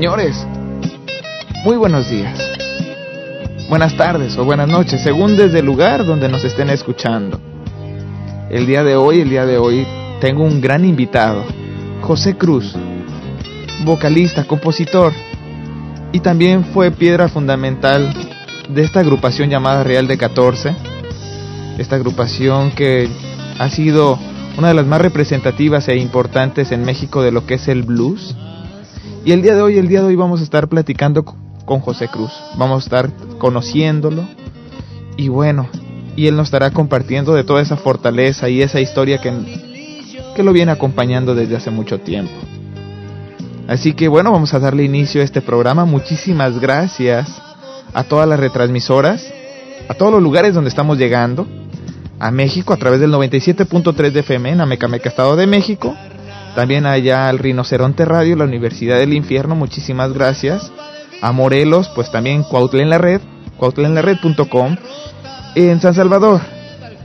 Señores, muy buenos días. Buenas tardes o buenas noches, según desde el lugar donde nos estén escuchando. El día de hoy, el día de hoy, tengo un gran invitado, José Cruz, vocalista, compositor, y también fue piedra fundamental de esta agrupación llamada Real de 14, esta agrupación que ha sido una de las más representativas e importantes en México de lo que es el blues. Y el día de hoy, el día de hoy vamos a estar platicando con José Cruz, vamos a estar conociéndolo y bueno, y él nos estará compartiendo de toda esa fortaleza y esa historia que, que lo viene acompañando desde hace mucho tiempo. Así que bueno, vamos a darle inicio a este programa. Muchísimas gracias a todas las retransmisoras, a todos los lugares donde estamos llegando, a México a través del 97.3 de FM en Amecameca, Estado de México, también allá al Rinoceronte Radio, la Universidad del Infierno, muchísimas gracias, a Morelos, pues también Cuautla en la red, cuautlaenlared.com, en San Salvador,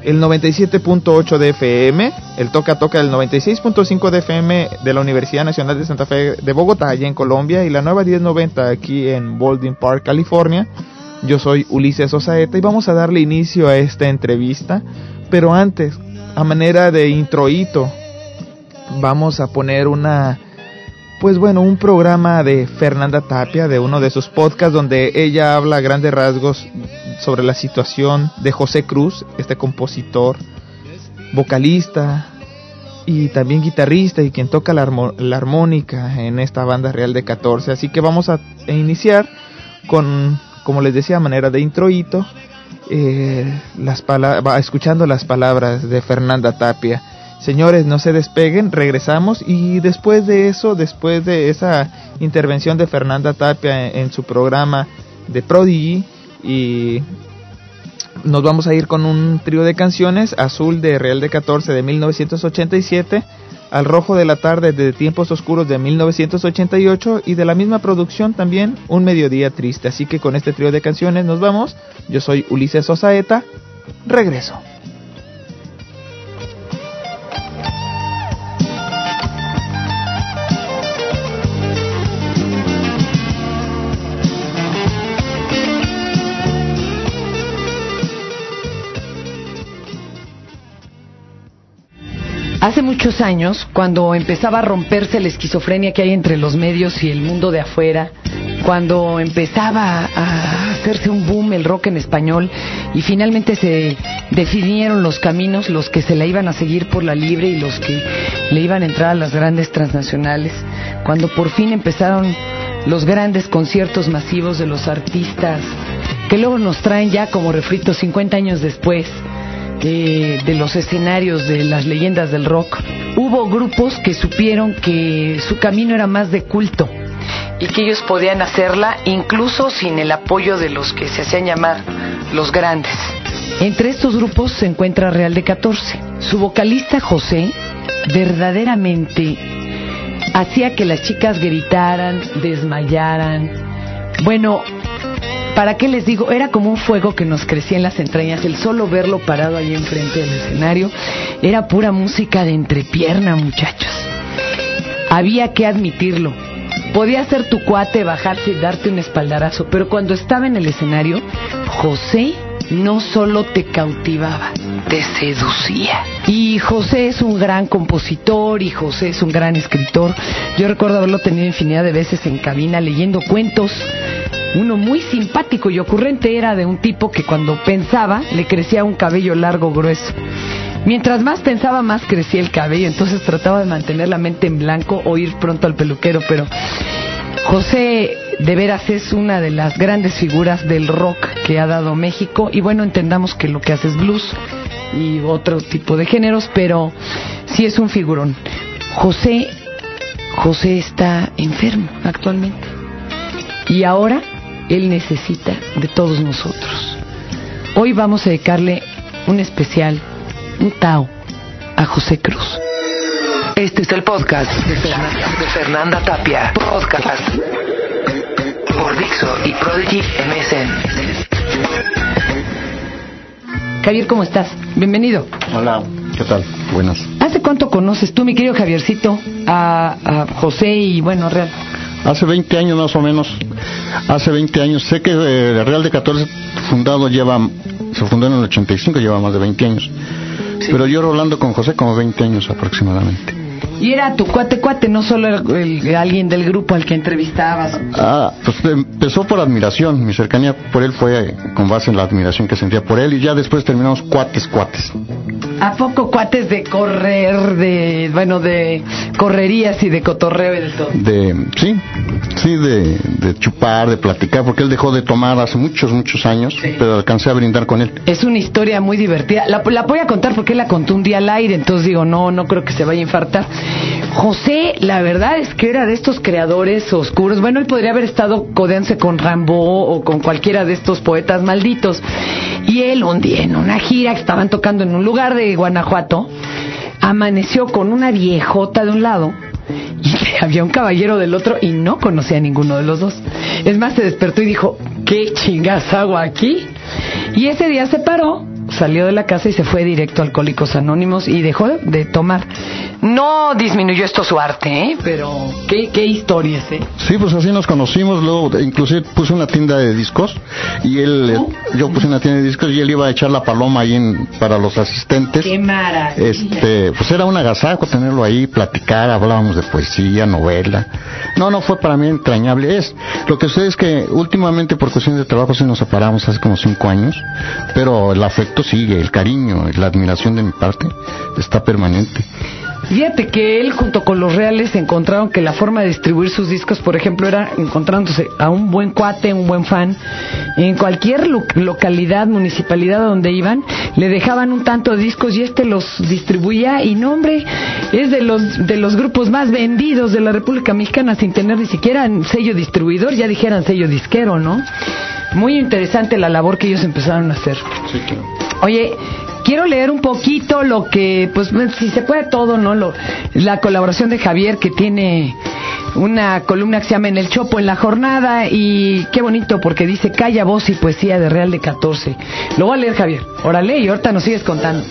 el 97.8 de FM, el Toca Toca del 96.5 de FM de la Universidad Nacional de Santa Fe de Bogotá, allá en Colombia, y la nueva 1090 aquí en Baldwin Park, California. Yo soy Ulises Osaeta y vamos a darle inicio a esta entrevista, pero antes, a manera de introito, vamos a poner una pues bueno, un programa de Fernanda Tapia, de uno de sus podcasts, donde ella habla a grandes rasgos sobre la situación de José Cruz, este compositor, vocalista y también guitarrista y quien toca la, armónica en esta banda real de 14. Así que vamos a iniciar con, como les decía, manera de introito, eh, las escuchando las palabras de Fernanda Tapia Señores, no se despeguen, regresamos y después de eso, después de esa intervención de Fernanda Tapia en, su programa de Prodigy y nos vamos a ir con un trío de canciones, Azul de Real de 14 de 1987, Al Rojo de la Tarde de Tiempos Oscuros de 1988 y de la misma producción también Un Mediodía Triste. Así que con este trío de canciones nos vamos. Yo soy Ulises Osaeta. Regreso. Hace muchos años, cuando empezaba a romperse la esquizofrenia que hay entre los medios y el mundo de afuera, cuando empezaba a hacerse un boom el rock en español y finalmente se definieron los caminos, los que se la iban a seguir por la libre y los que le iban a entrar a las grandes transnacionales, cuando por fin empezaron los grandes conciertos masivos de los artistas que luego nos traen ya como refritos 50 años después de los escenarios de las leyendas del rock, hubo grupos que supieron que su camino era más de culto y que ellos podían hacerla incluso sin el apoyo de los que se hacían llamar los grandes. Entre estos grupos se encuentra Real de 14. Su vocalista José verdaderamente hacía que las chicas gritaran, desmayaran. Bueno, ¿Para qué les digo? Era como un fuego que nos crecía en las entrañas. El solo verlo parado ahí enfrente del escenario era pura música de entrepierna, muchachos. Había que admitirlo. Podía ser tu cuate, bajarse y darte un espaldarazo, pero cuando estaba en el escenario, José no solo te cautivaba, te seducía. Y José es un gran compositor y José es un gran escritor. Yo recuerdo haberlo tenido infinidad de veces en cabina leyendo cuentos uno muy simpático y ocurrente era de un tipo que cuando pensaba le crecía un cabello largo grueso. Mientras más pensaba, más crecía el cabello, entonces trataba de mantener la mente en blanco o ir pronto al peluquero, pero José de veras es una de las grandes figuras del rock que ha dado México y bueno, entendamos que lo que hace es blues y otro tipo de géneros, pero sí es un figurón. José José está enfermo actualmente. Y ahora él necesita de todos nosotros. Hoy vamos a dedicarle un especial, un Tao, a José Cruz. Este es el podcast de Fernanda, Tapia. Podcast por Dixo y Prodigy MSN. Javier, ¿cómo estás? Bienvenido. Hola, ¿qué tal? Buenas. ¿Hace cuánto conoces tú, mi querido Javiercito, a, a José y, bueno, Real? Hace 20 años más o menos, hace 20 años, sé que eh, el Real de 14 fundado lleva, se fundó en el 85, lleva más de 20 años. Pero yo rolando con José como 20 años aproximadamente. Y era tu cuate cuate, no solo el- el- alguien del grupo al que entrevistabas. Ah, pues empezó por admiración, mi cercanía por él fue eh, con base en la admiración que sentía por él y ya después terminamos cuates, cuates. ¿A poco cuates de correr, de, bueno, de correrías y de cotorreo y de todo? De, sí, sí, de, de chupar, de platicar, porque él dejó de tomar hace muchos, muchos años, pero alcancé a brindar con él. Es una historia muy divertida. La, la voy a contar porque él la contó un día al aire, entonces digo, no, no creo que se vaya a infartar. José, la verdad es que era de estos creadores oscuros. Bueno, él podría haber estado codeándose con Rambo o con cualquiera de estos poetas malditos. Y él un día en una gira que estaban tocando en un lugar de Guanajuato, amaneció con una viejota de un lado y había un caballero del otro y no conocía a ninguno de los dos. Es más, se despertó y dijo, ¿qué chingas hago aquí? Y ese día se paró, salió de la casa y se fue directo a Alcohólicos Anónimos y dejó de, tomar. No disminuyó esto su arte, ¿eh? Pero qué, qué historias, ¿eh? Sí, pues así nos conocimos, luego inclusive puse una tienda de discos y él, eh, yo puse una tienda de discos y él iba a echar la paloma ahí en- para los asistentes. ¡Qué maravilla! Este, pues era un agasajo tenerlo ahí, platicar, hablábamos de poesía, novela. No, no fue para mí entrañable. Es, lo que sucede es que últimamente por cuestión de trabajo sí nos separamos hace como cinco años, pero el afecto sigue, el cariño, la admiración de mi parte está permanente. Fíjate que él junto con los reales encontraron que la forma de distribuir sus discos, por ejemplo, era encontrándose a un buen cuate, un buen fan, en cualquier lo- localidad, municipalidad donde iban, le dejaban un tanto de discos y este los distribuía y no hombre, es de los de los grupos más vendidos de la República Mexicana sin tener ni siquiera sello distribuidor, ya dijeran sello disquero, ¿no? Muy interesante la labor que ellos empezaron a hacer. Oye, quiero leer un poquito lo que, pues, si se puede todo, ¿no? Lo, la colaboración de Javier que tiene una columna que se llama En el Chopo en la jornada y qué bonito porque dice Calla voz y poesía de Real de 14. Lo voy a leer, Javier. Órale, y ahorita nos sigues contando.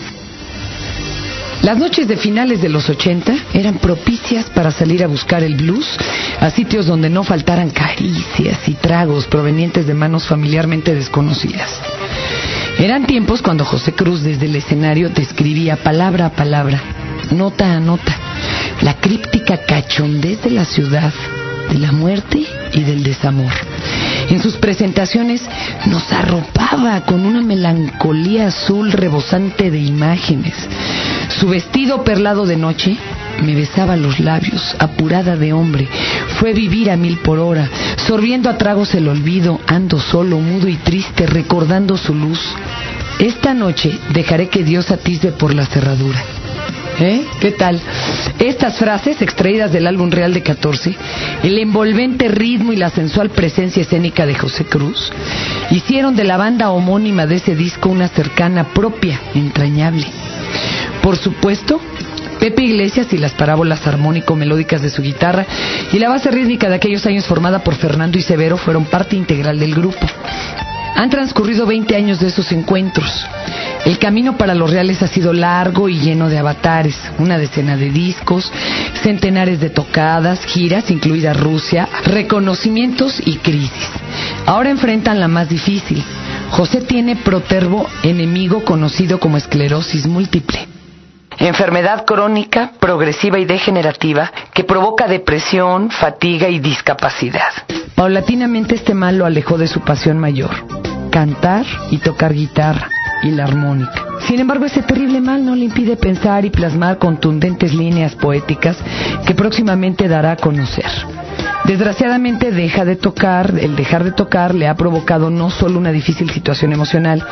Las noches de finales de los 80 eran propicias para salir a buscar el blues a sitios donde no faltaran caricias y tragos provenientes de manos familiarmente desconocidas. Eran tiempos cuando José Cruz desde el escenario te escribía palabra a palabra, nota a nota, la críptica cachondez de la ciudad, de la muerte y del desamor. En sus presentaciones nos arropaba con una melancolía azul rebosante de imágenes. Su vestido perlado de noche me besaba los labios, apurada de hombre. Fue vivir a mil por hora, sorbiendo a tragos el olvido, ando solo, mudo y triste, recordando su luz. Esta noche dejaré que Dios atisbe por la cerradura. ¿Eh? ¿Qué tal? Estas frases, extraídas del álbum Real de 14, el envolvente ritmo y la sensual presencia escénica de José Cruz, hicieron de la banda homónima de ese disco una cercana propia, entrañable. Por supuesto, Pepe Iglesias y las parábolas armónico-melódicas de su guitarra y la base rítmica de aquellos años formada por Fernando y Severo fueron parte integral del grupo. Han transcurrido 20 años de esos encuentros. El camino para los reales ha sido largo y lleno de avatares, una decena de discos, centenares de tocadas, giras, incluida Rusia, reconocimientos y crisis. Ahora enfrentan la más difícil. José tiene protervo enemigo conocido como esclerosis múltiple. Enfermedad crónica, progresiva y degenerativa que provoca depresión, fatiga y discapacidad. Paulatinamente este mal lo alejó de su pasión mayor, cantar y tocar guitarra y la armónica. Sin embargo, ese terrible mal no le impide pensar y plasmar contundentes líneas poéticas que próximamente dará a conocer. Desgraciadamente deja de tocar, el dejar de tocar le ha provocado no solo una difícil situación emocional,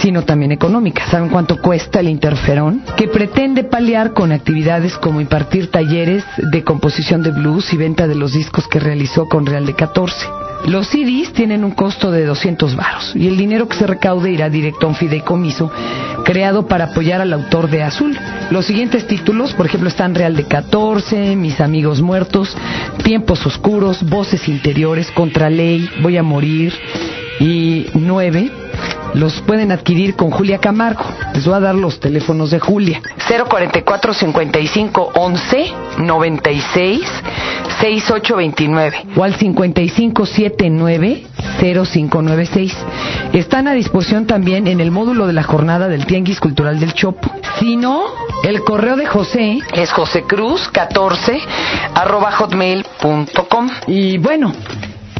sino también económica. ¿Saben cuánto cuesta el interferón? Que pretende paliar con actividades como impartir talleres de composición de blues y venta de los discos que realizó con Real de 14. Los CDs tienen un costo de 200 varos y el dinero que se recaude irá directo a un fideicomiso creado para apoyar al autor de Azul. Los siguientes títulos, por ejemplo, están Real de 14, Mis amigos muertos, Tiempos oscuros, Voces interiores, Contra ley, Voy a morir y 9 los pueden adquirir con Julia Camargo. Les voy a dar los teléfonos de Julia. 044 55 11 96 6829 o al 5579-0596. Están a disposición también en el módulo de la jornada del Tianguis Cultural del Chopo. Si no, el correo de José es josecruz14 arroba hotmail.com. Y bueno,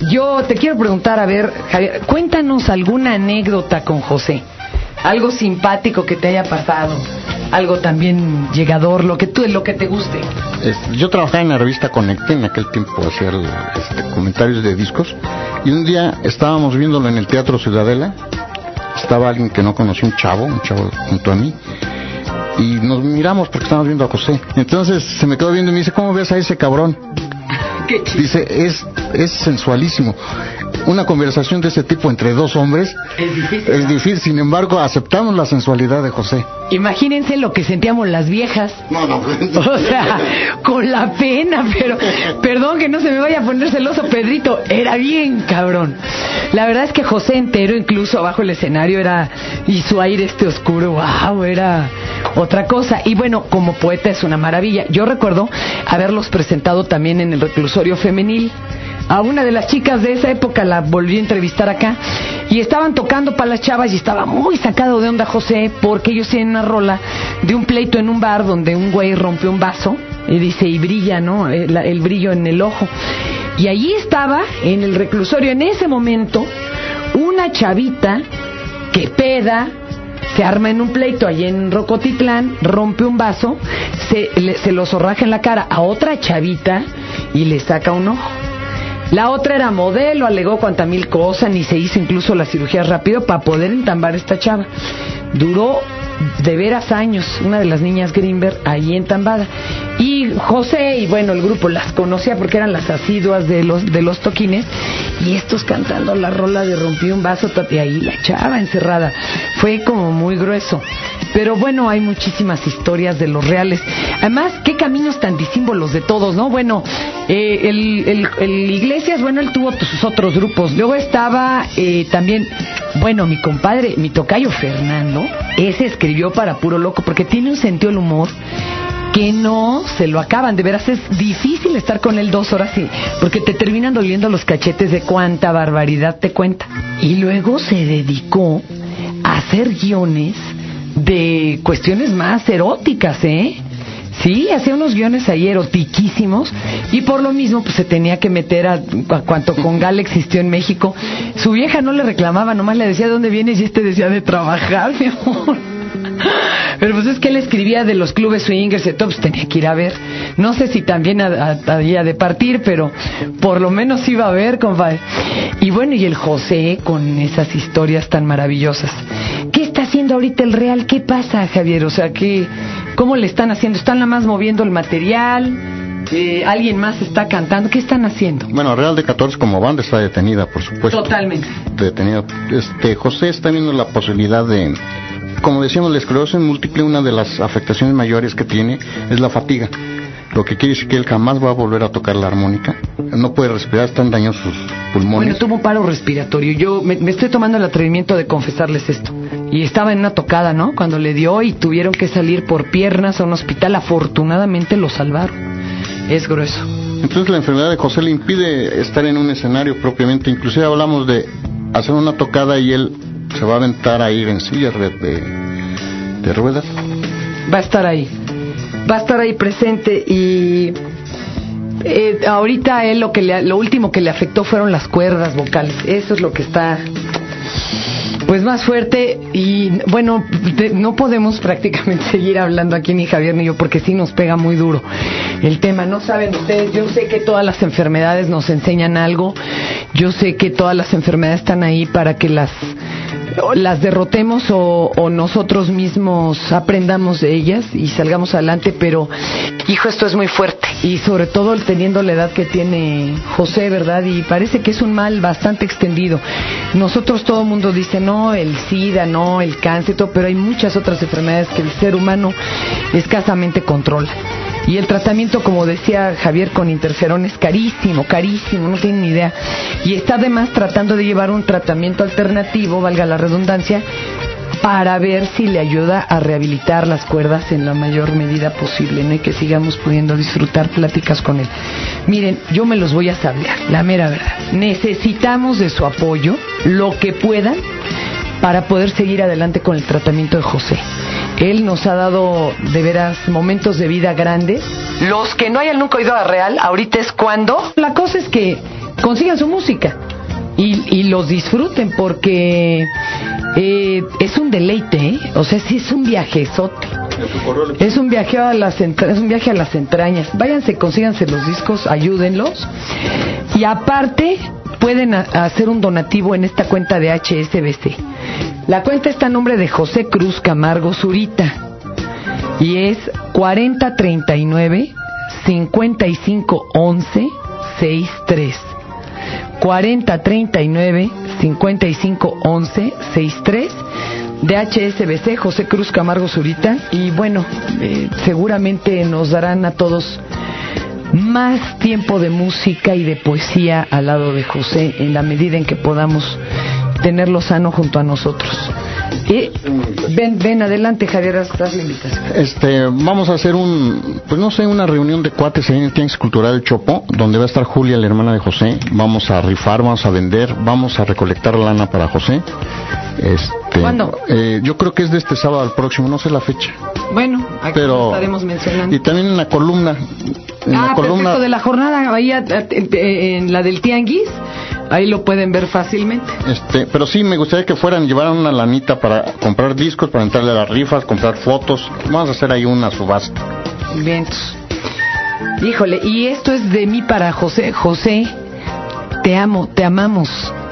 yo te quiero preguntar, a ver, Javier, cuéntanos alguna anécdota con José. Algo simpático que te haya pasado, algo también llegador, lo que tú, lo que te guste. Este, yo trabajaba en la revista Conecte en aquel tiempo, hacía este, comentarios de discos, y un día estábamos viéndolo en el Teatro Ciudadela, estaba alguien que no conocía, un chavo, un chavo junto a mí, y nos miramos porque estábamos viendo a José. Entonces se me quedó viendo y me dice, ¿cómo ves a ese cabrón? Dice, es, es sensualísimo. Una conversación de ese tipo entre dos hombres Es difícil. es difícil, sin embargo, aceptamos la sensualidad de José. Imagínense lo que sentíamos las viejas. No, no, O sea, con la pena, pero perdón que no se me vaya a poner celoso, Pedrito, era bien cabrón. La verdad es que José entero, incluso abajo el escenario, era, y su aire este oscuro, wow, era otra cosa. Y bueno, como poeta es una maravilla. Yo recuerdo haberlos presentado también en el reclusorio femenil. A una de las chicas de esa época la volví a entrevistar acá y estaban tocando para las chavas y estaba muy sacado de onda José porque ellos tienen una rola de un pleito en un bar donde un güey rompe un vaso y dice y brilla, ¿no? El, el brillo en el ojo. Y allí estaba en el reclusorio en ese momento una chavita que peda, se arma en un pleito allí en Rocotitlán, rompe un vaso, se, le- se lo zorraja en la cara a otra chavita y le saca un ojo. La otra era modelo, alegó cuanta mil cosas, ni se hizo incluso la cirugía rápido para poder entambar esta chava. Duró de veras años, una de las niñas Greenberg ahí entambada. Y José y bueno, el grupo las conocía porque eran las asiduas de los, de los toquines. Y estos cantando la rola de Rompí un vaso, y ahí la chava encerrada. Fue como muy grueso. Pero bueno, hay muchísimas historias de los reales. Además, qué caminos tan disímbolos de todos, ¿no? Bueno, eh, el, el- el Iglesias, bueno, él tuvo sus otros grupos. Luego estaba eh, también, bueno, mi compadre, mi tocayo Fernando, ese escribió para Puro Loco, porque tiene un sentido del humor que no se lo acaban. De veras es difícil estar con él dos horas, y, porque te terminan doliendo los cachetes de cuánta barbaridad te cuenta. Y luego se dedicó a hacer guiones de cuestiones más eróticas, ¿eh? Sí, hacía unos guiones ahí erotiquísimos y por lo mismo pues se tenía que meter a, a cuanto Congal existió en México. Su vieja no le reclamaba, nomás le decía dónde vienes y este decía de trabajar, mi amor. Pero pues es que él escribía de los clubes swingers y todo, pues tenía que ir a ver. No sé si también había de partir, pero por lo menos iba a ver, compadre. Y bueno, y el José con esas historias tan maravillosas. ¿Qué está haciendo ahorita el Real? ¿Qué pasa, Javier? O sea, ¿qué, ¿cómo le están haciendo? ¿Están nada más moviendo el material? Eh, ¿Alguien más está cantando? ¿Qué están haciendo? Bueno, Real de 14 como banda está detenida, por supuesto. Totalmente. Detenida. Este, José está viendo la posibilidad de, como decíamos, la esclerosis múltiple, una de las afectaciones mayores que tiene es la fatiga. Lo que quiere decir que él jamás va a volver a tocar la armónica. No puede respirar, están dañados sus pulmones. Bueno, tuvo paro respiratorio. Yo me, me estoy tomando el atrevimiento de confesarles esto. Y estaba en una tocada, ¿no? Cuando le dio y tuvieron que salir por piernas a un hospital. Afortunadamente lo salvaron. Es grueso. Entonces la enfermedad de José le impide estar en un escenario propiamente. Inclusive hablamos de hacer una tocada y él se va a aventar a ir en silla de, de, de ruedas. Va a estar ahí. Va a estar ahí presente y eh, ahorita él lo que le, lo último que le afectó fueron las cuerdas vocales. Eso es lo que está pues más fuerte y bueno, no podemos prácticamente seguir hablando aquí ni Javier ni yo porque sí nos pega muy duro el tema. No saben ustedes, yo sé que todas las enfermedades nos enseñan algo. Yo sé que todas las enfermedades están ahí para que las las derrotemos o, o nosotros mismos aprendamos de ellas y salgamos adelante, pero hijo, esto es muy fuerte. Y sobre todo teniendo la edad que tiene José, ¿verdad? Y parece que es un mal bastante extendido. Nosotros todo mundo dice, no, el SIDA, no, el cáncer, todo, pero hay muchas otras enfermedades que el ser humano escasamente controla. Y el tratamiento, como decía Javier, con interferón es carísimo, carísimo, no tienen ni idea. Y está además tratando de llevar un tratamiento alternativo, valga la redundancia, para ver si le ayuda a rehabilitar las cuerdas en la mayor medida posible, ¿no? Y que sigamos pudiendo disfrutar pláticas con él. Miren, yo me los voy a sablear, la mera verdad. Necesitamos de su apoyo, lo que puedan, para poder seguir adelante con el tratamiento de José. Él nos ha dado de veras momentos de vida grandes. Los que no hayan nunca oído a Real, ahorita es cuando. La cosa es que consigan su música y, y los disfruten porque eh, es un deleite, ¿eh? o sea, sí es un viajezote. Es un viaje a las es un viaje a las entrañas. Váyanse, consíganse los discos, ayúdenlos. Y aparte pueden hacer un donativo en esta cuenta de HSBC. La cuenta está a nombre de José Cruz Camargo Zurita y es 4039 5511 63. 4039 5511 63 de HSBC José Cruz Camargo Zurita y bueno, eh, seguramente nos darán a todos más tiempo de música y de poesía al lado de José en la medida en que podamos tenerlo sano junto a nosotros. Y ven, ven adelante, Javier, haz la invitación. Este, vamos a hacer un, pues no sé, una reunión de cuates ahí en el Tianguis Cultural Chopo, donde va a estar Julia, la hermana de José. Vamos a rifar, vamos a vender, vamos a recolectar lana para José. Este, ¿Cuándo? Eh, yo creo que es de este sábado al próximo, no sé la fecha. Bueno, aquí Pero- estaremos mencionando. Y también en la columna. En ah, la columna, perfecto, de la jornada, ahí en la del Tianguis, ahí lo pueden ver fácilmente. Este, pero sí, me gustaría que fueran, llevaran una lanita para comprar discos, para entrarle a las rifas, comprar fotos. Vamos a hacer ahí una subasta. Vientos. Híjole, y esto es de mí para José. José, te amo, te amamos.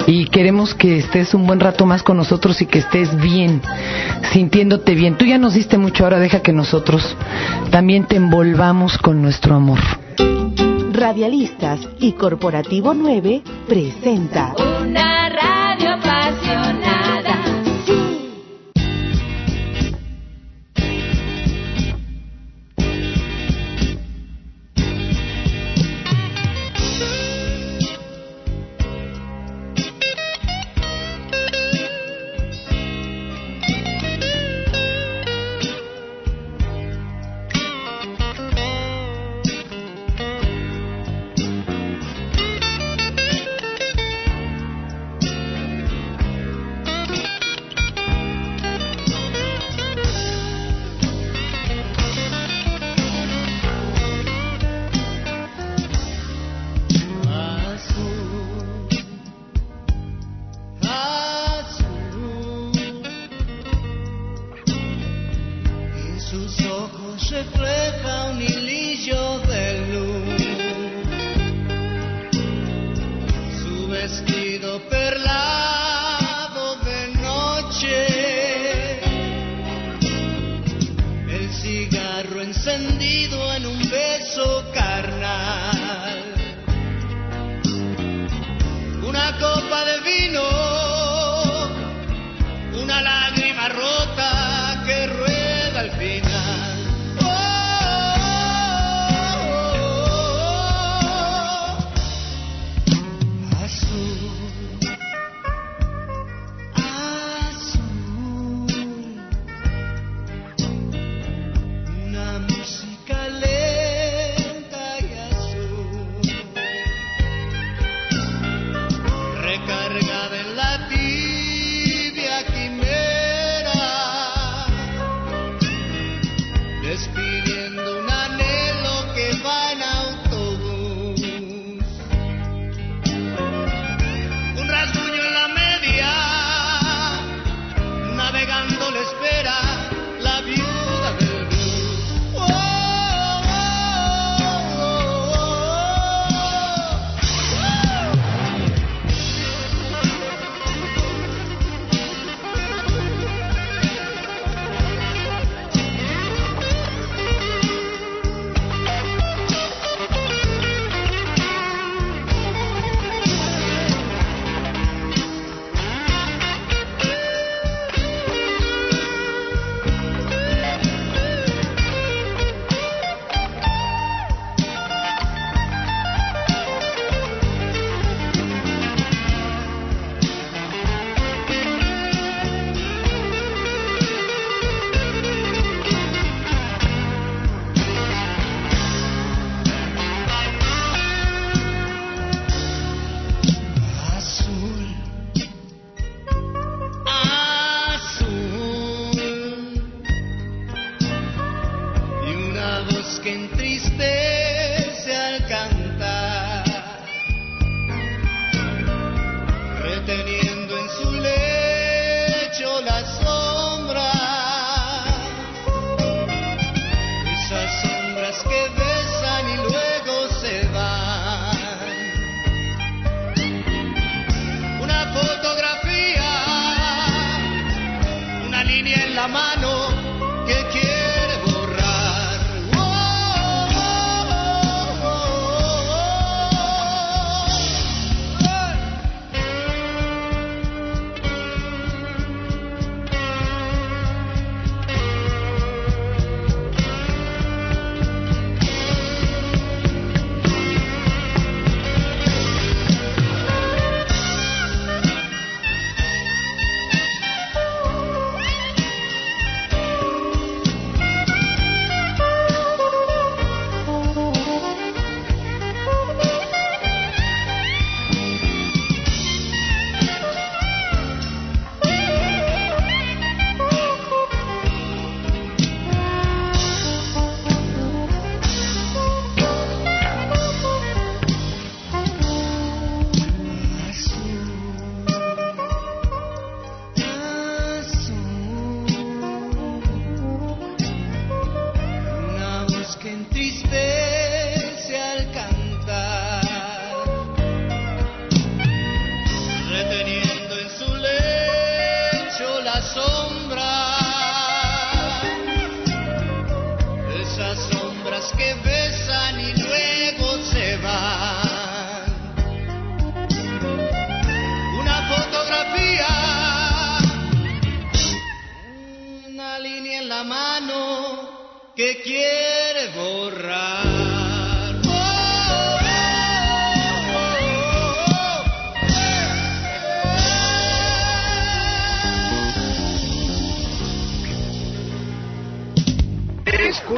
Y queremos que estés un buen rato más con nosotros y que estés bien, sintiéndote bien. Tú ya nos diste mucho, ahora deja que nosotros también te envolvamos con nuestro amor. Radialistas y Corporativo 9 presenta Una radio apasionada.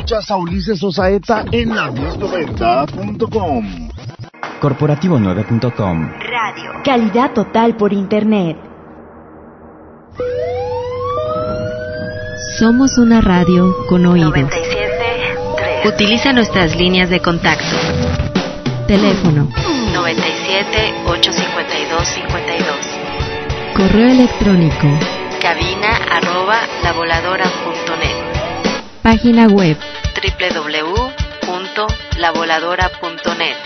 Escuchas a Ulises Osaeta en la 1090.com. Corporativo9.com. Radio. Calidad total por Internet. Somos una radio con oídos. 97.3. Utiliza nuestras líneas de contacto. Teléfono 97 852 52. Correo electrónico. Cabina arroba lavoladora.net. Página web. www.lavoladora.net.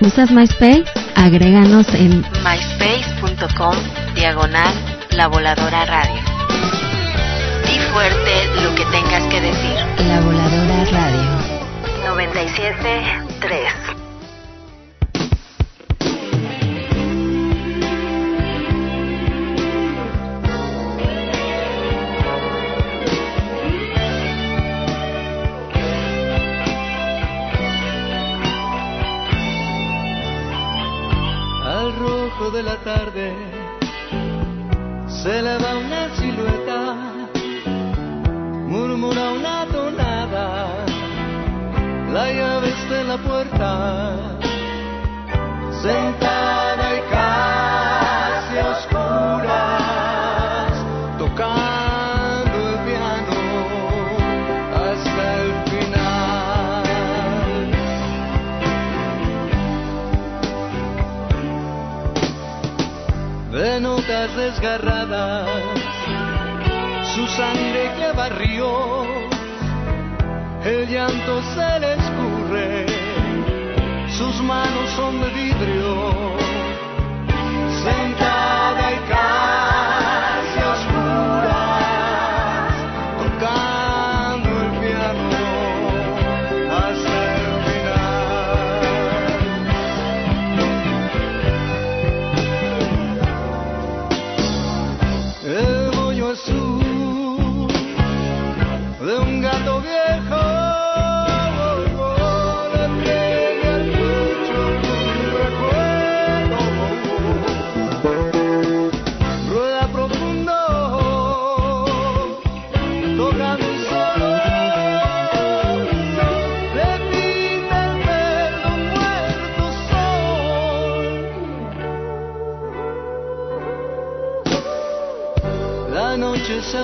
¿Usas MySpace? Agréganos en myspace.com diagonal la voladora radio. Di fuerte lo que tengas que decir. La Voladora Radio. 97.3 tarde. Se eleva una silueta, murmura una tonada, la llave está en la puerta, sentada su sangre lleva ríos, el llanto se le escurre, sus manos son de vidrio,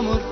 noche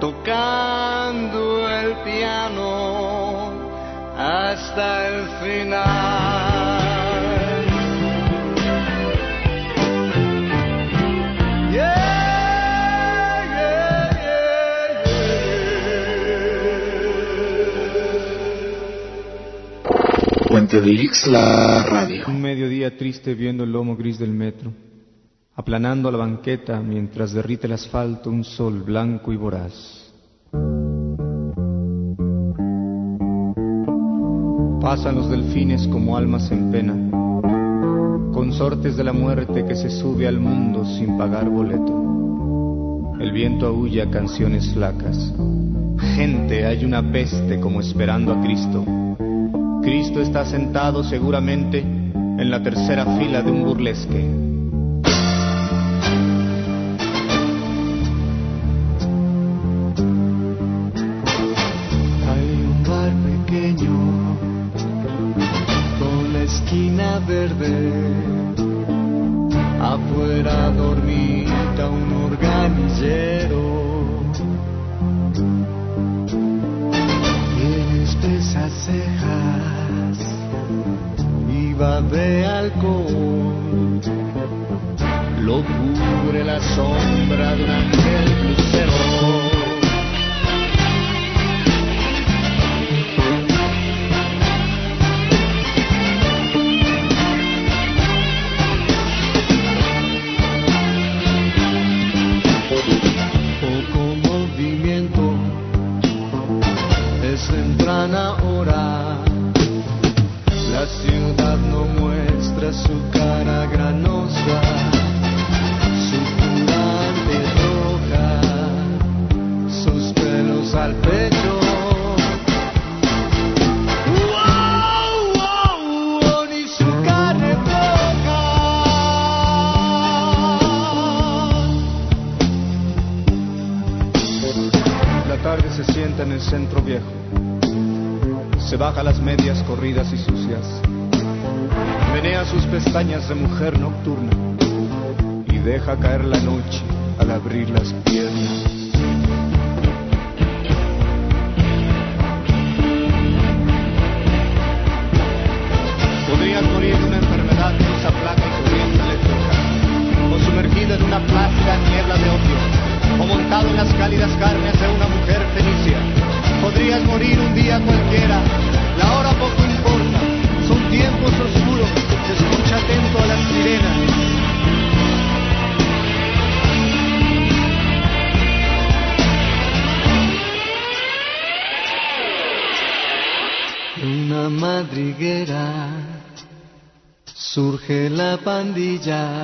tocando el piano hasta el final. Yeah, yeah, yeah, Puente de Ix, la radio. Un mediodía triste viendo el lomo gris del metro aplanando la banqueta mientras derrite el asfalto un sol blanco y voraz. Pasan los delfines como almas en pena, consortes de la muerte que se sube al mundo sin pagar boleto. El viento aúlla canciones flacas. Gente, hay una peste como esperando a Cristo. Cristo está sentado seguramente en la tercera fila de un burlesque. baby. brillar.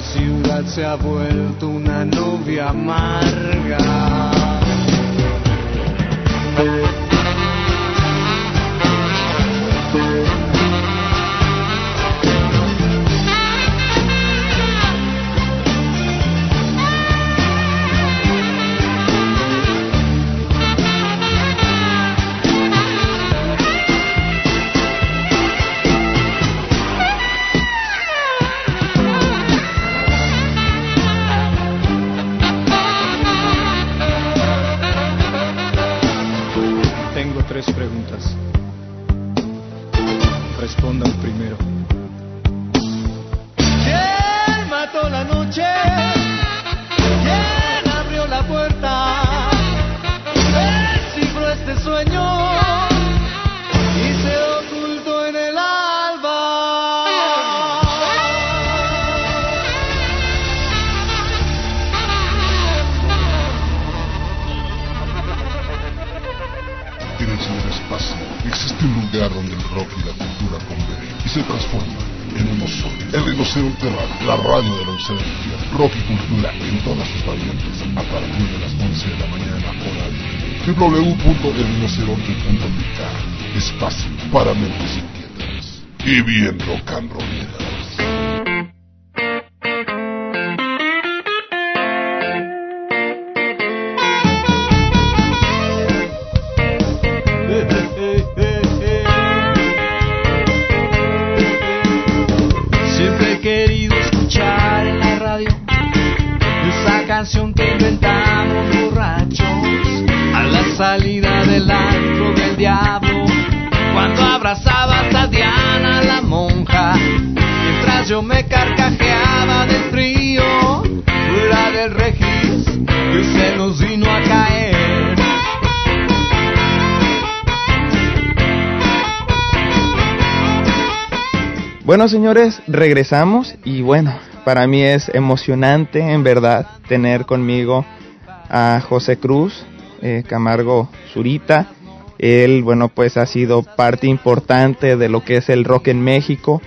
La ciudad se ha vuelto una novia amarga. Y bien rock and. Bueno, señores, regresamos y bueno, para mí es emocionante en verdad tener conmigo a José Cruz eh, Camargo Zurita. Él, bueno, pues ha sido parte importante de lo que es el rock en México.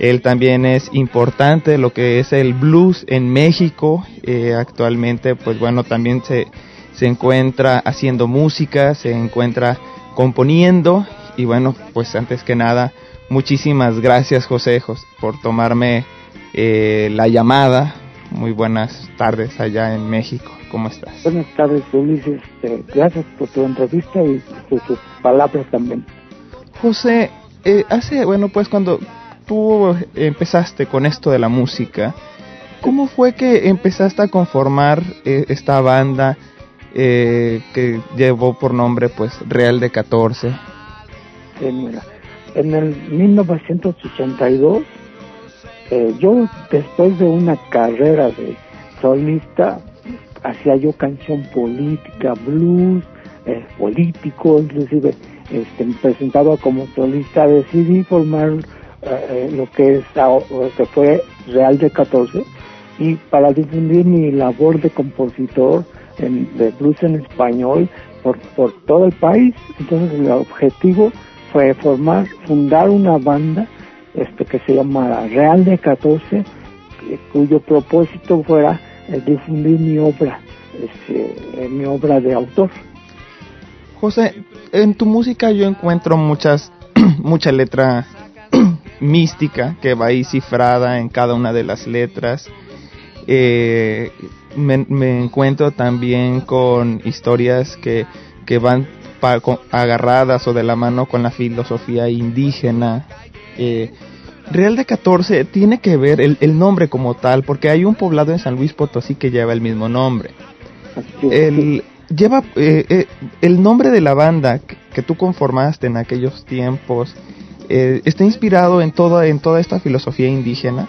Él también es importante de lo que es el blues en México. Eh, actualmente, pues bueno, también se, se encuentra haciendo música, se encuentra componiendo. Y bueno, pues antes que nada, muchísimas gracias José Jos- por tomarme eh, la llamada. Muy buenas tardes allá en México. ¿Cómo estás? Buenas tardes, Ulises. Este, gracias por tu entrevista y por tus palabras también. José, eh, hace, bueno, pues cuando tú empezaste con esto de la música, ¿cómo fue que empezaste a conformar eh, esta banda eh, que llevó por nombre, pues, Real de 14? Eh, mira, en el 1982, eh, yo después de una carrera de solista, hacía yo canción política, blues, eh, político, inclusive este, me presentaba como solista, decidí formar eh, eh, lo que es ahora- que fue Real de 14 y para difundir mi labor de compositor en, de blues en español por, por todo el país. Entonces el objetivo fue formar, fundar una banda este que se llama Real de 14, eh, cuyo propósito fuera eh, difundir mi obra, este, eh, mi obra de autor. José, en tu música yo encuentro muchas, mucha letra mística que va ahí cifrada en cada una de las letras. Eh, me, me encuentro también con historias que, que van pa- con- agarradas o de la mano con la filosofía indígena. Eh, Real de 14 tiene que ver el, el nombre como tal, porque hay un poblado en San Luis Potosí que lleva el mismo nombre. El, lleva eh, eh, el nombre de la banda que, que tú conformaste en aquellos tiempos. eh, está inspirado en toda en toda esta filosofía indígena.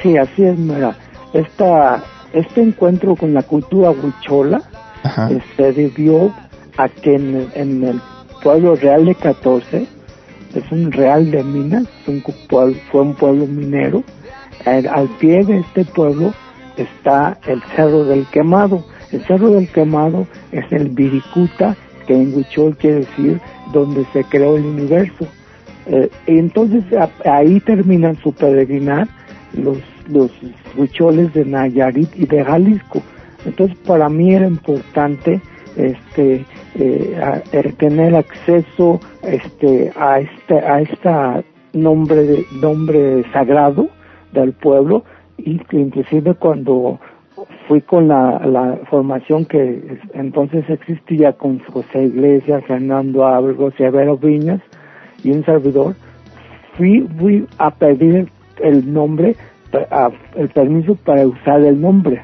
Sí, así es, mira, esta, este encuentro con la cultura huichola eh, se debió a que en, el- en el pueblo real de 14, es un real de minas, un fue un pueblo minero, al, pie de este pueblo está el Cerro del Quemado. El Cerro del Quemado es el Viricuta, que en huichol quiere decir donde se creó el universo. Eh, entonces ahí terminan su peregrinar los, los huicholes de Nayarit y de Jalisco. Entonces para mí era importante este eh, a- tener acceso este a este a esta nombre de nombre sagrado del pueblo y inclusive cuando fui con la, formación que es- entonces existía con José Iglesias, Fernando Ábrego, Severo Viñas y un servidor, fui, fui a pedir el nombre, el permiso para usar el nombre.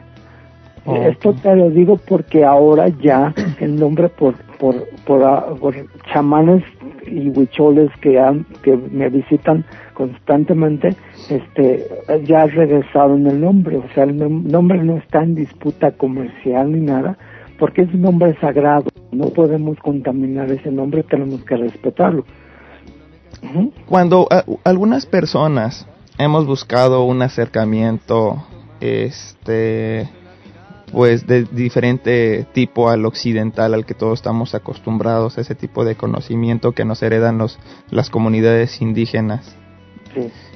Esto te lo digo porque ahora ya el nombre por por por, ah, por chamanes y huicholes que han, que me visitan constantemente, este ya regresaron el nombre, o sea el nom- nombre no está en disputa comercial ni nada, porque es un nombre sagrado, no podemos contaminar ese nombre, tenemos que respetarlo. Cuando a- algunas personas hemos buscado un acercamiento este pues de diferente tipo al occidental al que todos estamos acostumbrados, ese tipo de conocimiento que nos heredan los, las comunidades indígenas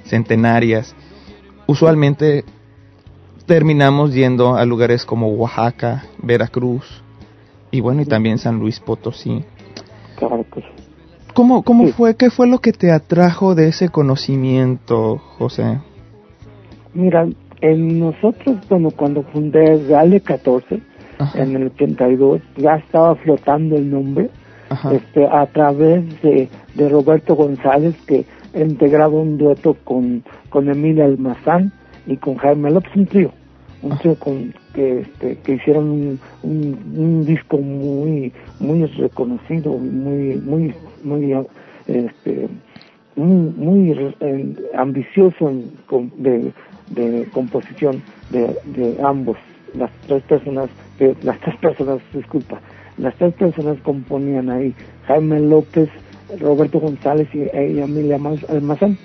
centenarias. Usualmente terminamos yendo a lugares como Oaxaca, Veracruz y bueno, y también San Luis Potosí. ¿Cómo, cómo fue, qué fue lo que te atrajo de ese conocimiento, José? Mira, en nosotros, bueno, cuando fundé Gale 14, en el 82, ya estaba flotando el nombre, este, a través de, de Roberto González, que integraba un dueto con, con Emilia Almazán y con Jaime López, un trío, un trío con, que, este, que hicieron un, un, disco muy, muy reconocido, muy, muy, muy, este, muy, muy eh, ambicioso de, de composición de, de ambos, las tres personas, las tres personas, disculpa, las tres personas componían ahí, Jaime López, Roberto González y, Emilia Almazán.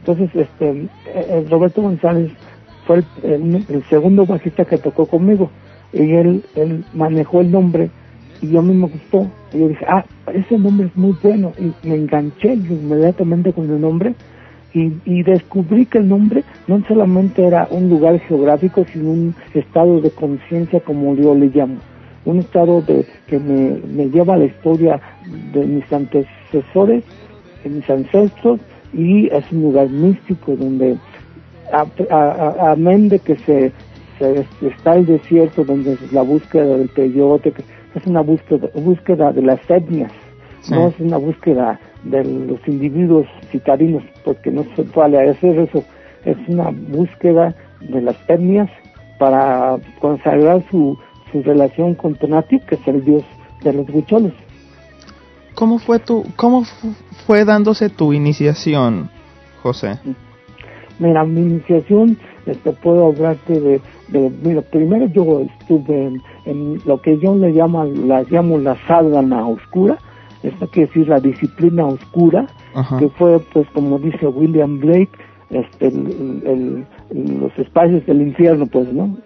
Entonces, este, eh, eh, Roberto González fue el, segundo bajista que tocó conmigo y él, él manejó el nombre y yo a mí me gustó. Y yo dije, ah, ese nombre es muy bueno y me enganché inmediatamente con el nombre y, y descubrí que el nombre no solamente era un lugar geográfico, sino un estado de conciencia como yo le llamo. Un estado de, que me, me lleva a la historia de mis antecesores, de mis ancestros, y es un lugar místico donde, amén de que se, está el desierto, donde es la búsqueda del peyote, que es una búsqueda, búsqueda de las etnias, no es una búsqueda de los individuos citadinos, porque no se puede hacer eso, es una búsqueda de las etnias para consagrar su, su relación con Tonati, que es el dios de los huicholes. ¿Cómo fue tu, cómo fue dándose tu iniciación, José? Mira, mi iniciación, este, puedo hablarte de, de mira, primero yo estuve en, lo que yo le llamo, la llamo la sadhana oscura, esta quiere decir la disciplina oscura, que fue, pues, como dice William Blake, este, el, los espacios del infierno, pues, ¿no?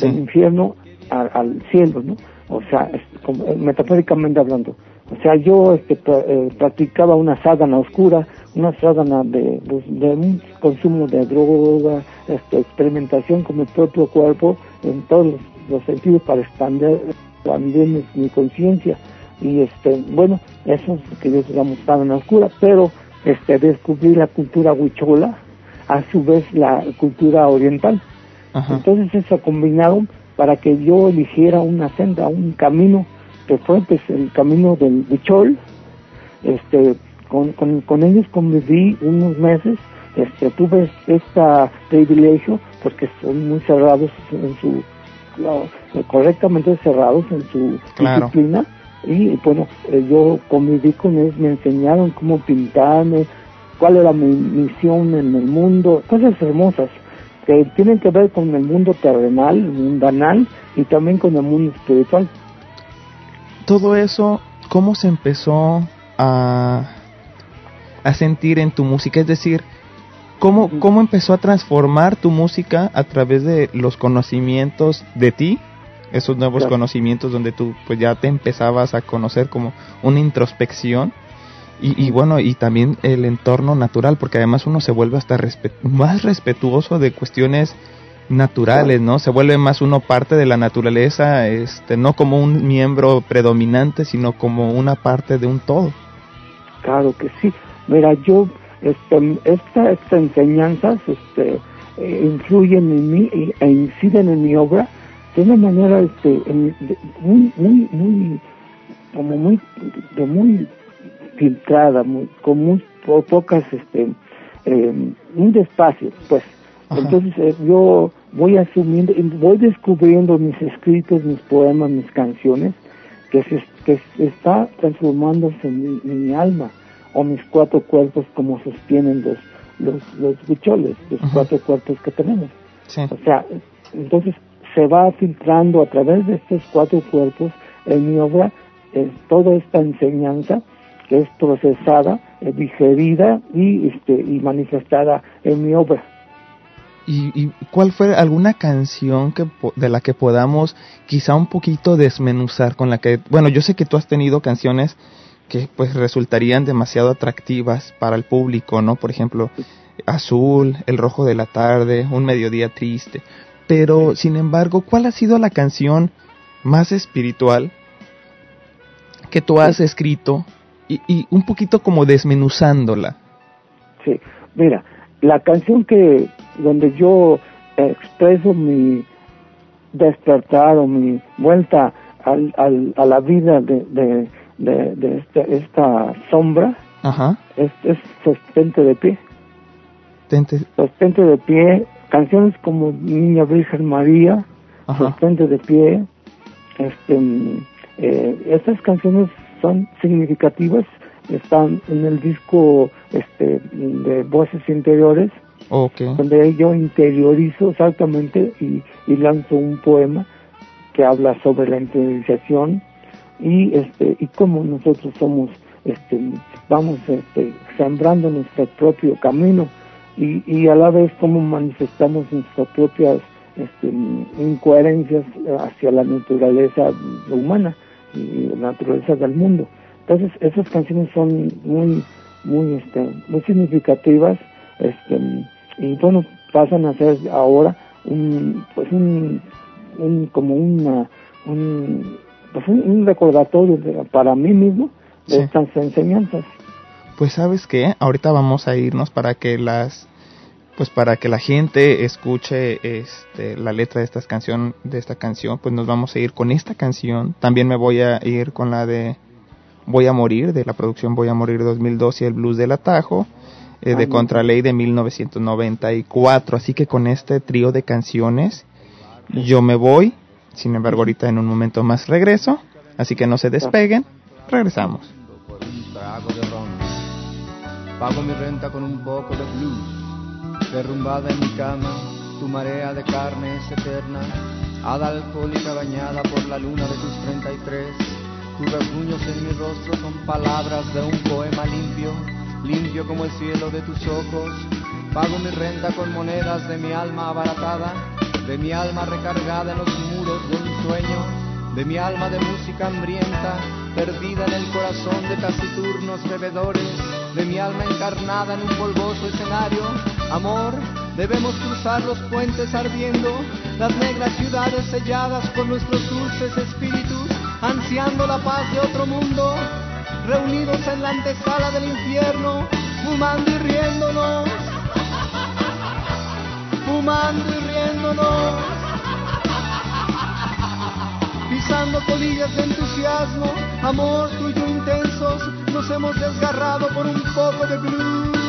Del infierno al cielo, ¿no? O sea, como, eh, metafóricamente hablando. O sea, yo este, eh, practicaba una sadhana oscura, una sadhana de, de, un consumo de droga, este, experimentación con mi propio cuerpo en todos los, sentidos para expandir también mi, conciencia. Y este, bueno, eso es lo que yo digamos sadhana oscura, pero este, descubrí la cultura huichola, a su vez la cultura oriental. Entonces eso combinado para que yo eligiera una senda, un camino que fue pues, el camino del Bichol. Este, con, con, ellos conviví unos meses, este, tuve este privilegio porque son muy cerrados en su, correctamente cerrados en su disciplina y bueno, eh, yo conviví con ellos, me enseñaron cómo pintarme, cuál era mi misión en el mundo, cosas hermosas que tienen que ver con el mundo terrenal, mundanal y también con el mundo espiritual. Todo eso, ¿cómo se empezó a, a sentir en tu música? Es decir, ¿cómo, ¿cómo empezó a transformar tu música a través de los conocimientos de ti? Esos nuevos conocimientos donde tú pues ya te empezabas a conocer como una introspección y, bueno, y también el entorno natural, porque además uno se vuelve hasta más respetuoso de cuestiones naturales, ¿no? Se vuelve más uno parte de la naturaleza, este, no como un miembro predominante, sino como una parte de un todo. Claro que sí. Mira, yo, este, esta, esta enseñanzas, este, eh, influyen en mí e inciden en mi obra de una manera, este, muy, muy, muy, como muy, de muy filtrada, muy, con muy pocas, este, eh, un despacio, pues. Entonces eh, yo voy asumiendo, voy descubriendo mis escritos, mis poemas, mis canciones, que se, que está transformándose en mi, alma, o mis cuatro cuerpos como sostienen los, los, los bicholes, los cuatro cuerpos que tenemos. O sea, entonces se va filtrando a través de estos cuatro cuerpos en mi obra eh, toda esta enseñanza es procesada, digerida y, este, y manifestada en mi obra. ¿Y, y cuál fue alguna canción que de la que podamos quizá un poquito desmenuzar con la que, bueno, yo sé que tú has tenido canciones que pues resultarían demasiado atractivas para el público, ¿no? Por ejemplo, Azul, El Rojo de la Tarde, Un Mediodía Triste. Pero, sin embargo, ¿cuál ha sido la canción más espiritual que tú has escrito y, y un poquito como desmenuzándola? Sí, mira, la canción que donde yo expreso mi despertar o mi vuelta al, al- a la vida de, de, de, de esta sombra Ajá. es, es Sostente de pie. Tente- Sostente de pie, canciones como Niña Virgen María. Sostente de pie, este, mm, eh, estas canciones son significativas, están en el disco este, de Voces Interiores, donde yo interiorizo exactamente y, y lanzo un poema que habla sobre la interiorización y este y cómo nosotros somos este vamos este sembrando nuestro propio camino y, y a la vez cómo manifestamos nuestras propias este, incoherencias hacia la naturaleza humana y la naturaleza del mundo entonces esas canciones son muy muy este muy significativas este y bueno pasan a ser ahora un pues un, un como una un pues un, un recordatorio de- para mí mismo de Sí. estas enseñanzas Pues sabes qué, ahorita vamos a irnos para que las pues para que la gente escuche este la letra de estas canción de esta canción, pues nos vamos a ir con esta canción. También me voy a ir con la de Voy a morir de la producción Voy a morir 2002 y el blues del atajo eh, de Contraley de 1994. Así que con este trío de canciones yo me voy. Sin embargo, ahorita en un momento más regreso, así que no se despeguen. Regresamos. Pago mi renta con un poco de blues. Derrumbada en mi cama, tu marea de carne es eterna. Hada alcohólica bañada por la luna de tus 33. Tus rasguños en mi rostro son palabras de un poema limpio, limpio como el cielo de tus ojos. Pago mi renta con monedas de mi alma abaratada, de mi alma recargada en los muros de un sueño, de mi alma de música hambrienta, perdida en el corazón de taciturnos bebedores, de mi alma encarnada en un polvoso escenario. Amor, debemos cruzar los puentes ardiendo, las negras ciudades selladas por nuestros dulces espíritus, ansiando la paz de otro mundo, reunidos en la antesala del infierno, fumando y riéndonos, fumando y riéndonos pisando colillas de entusiasmo, amor tuyo intensos, nos hemos desgarrado por un poco de blues.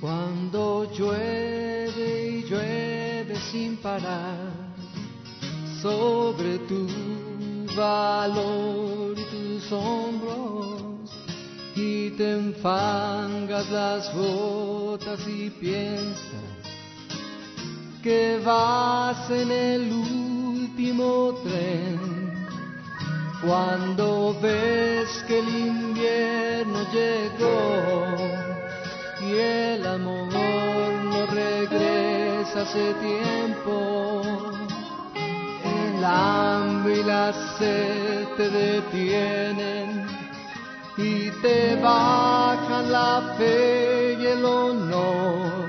Cuando llueve y llueve sin parar sobre tu valor y tus hombros y te enfangas las botas y piensas que vas en el último tren. Cuando ves que el invierno llegó y el amor no regresa hace tiempo. El hambre y la sed te detienen y te bajan la fe y el honor.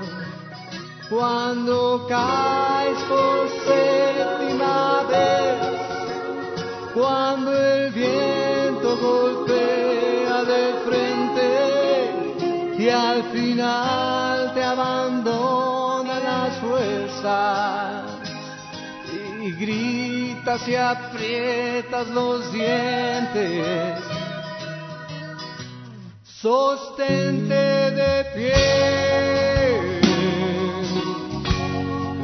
Cuando caes por y al final te abandona las fuerzas y gritas y aprietas los dientes. sostente de pie.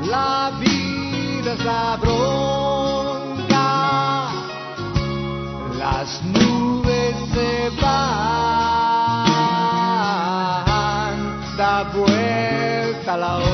La vida es la bronca, las nubes se van, la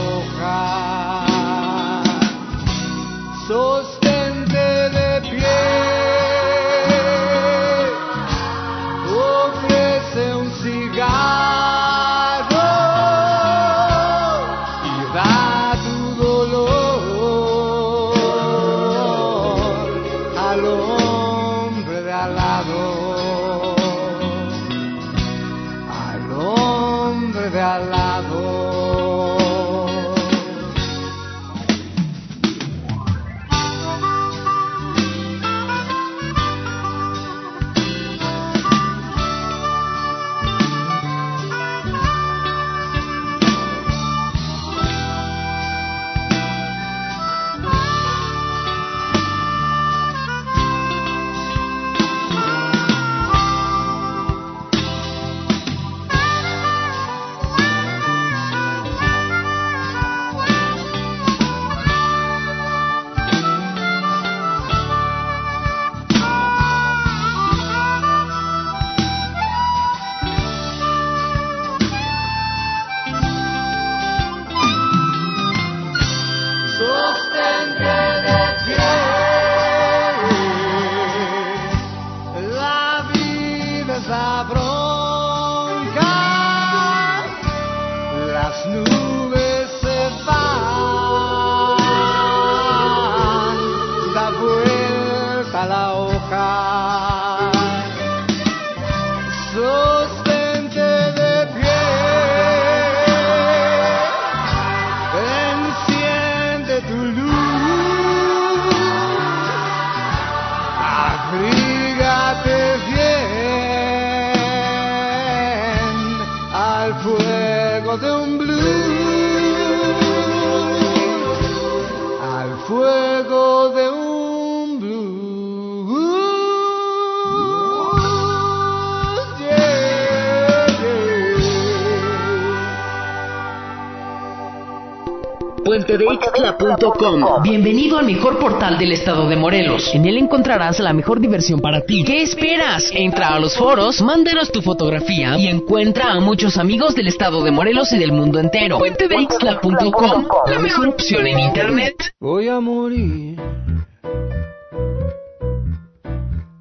Bienvenido al mejor portal del estado de Morelos. En él encontrarás la mejor diversión para ti. ¿Qué esperas? Entra a los foros, mándanos tu fotografía y encuentra a muchos amigos del estado de Morelos y del mundo entero. puentedeixtla.com. La mejor opción en internet. Voy a morir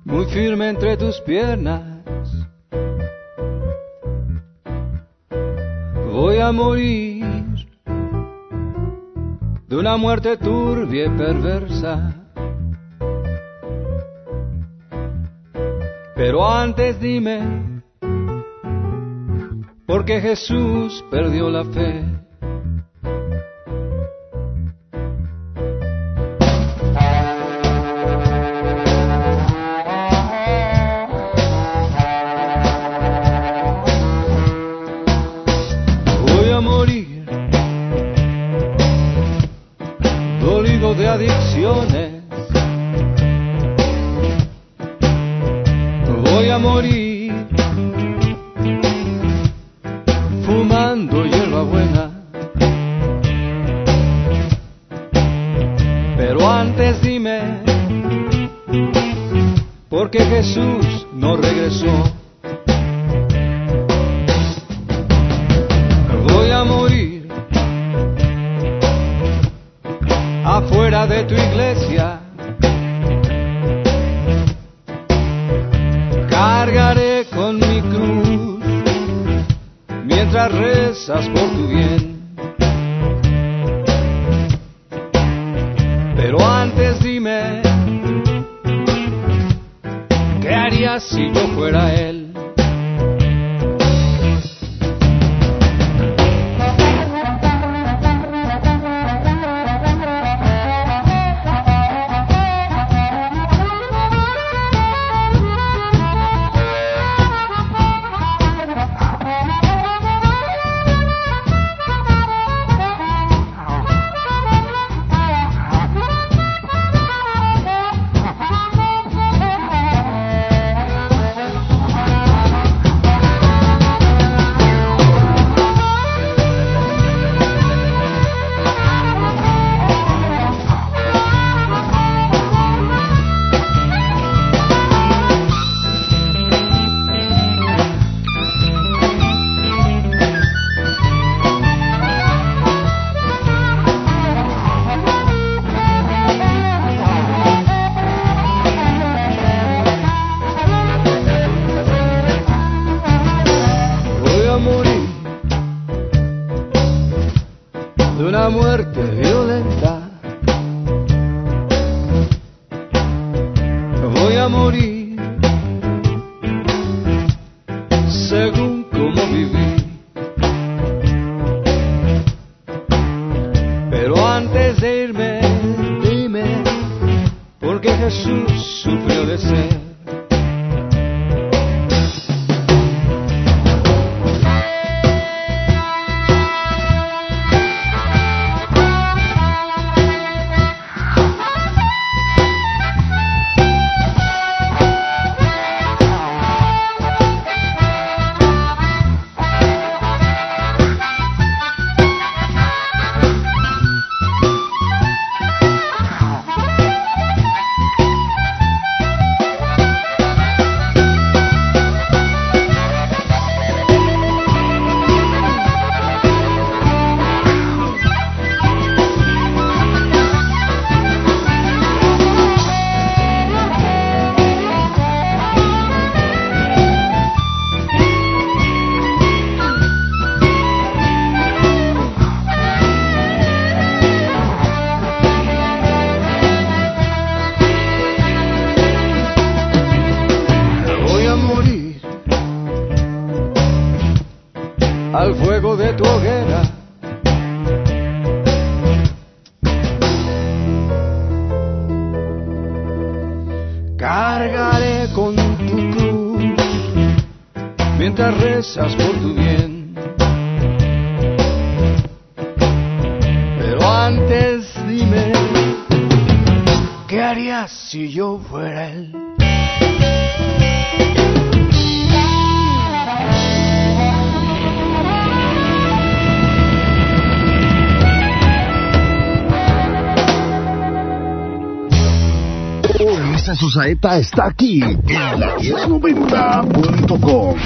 muy firme entre tus piernas. Voy a morir de una muerte turbia y perversa. Pero antes dime, ¿por qué Jesús perdió la fe? ¿Por si yo fuera él? Esa Susaeta está aquí en la 1090.com.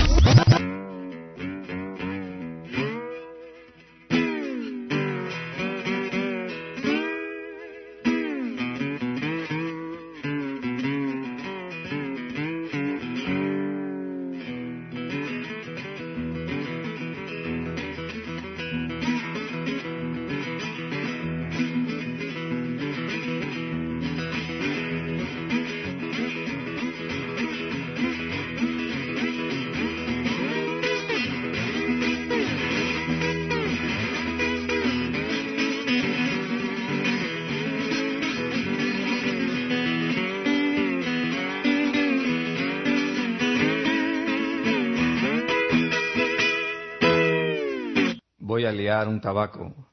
un tabaco.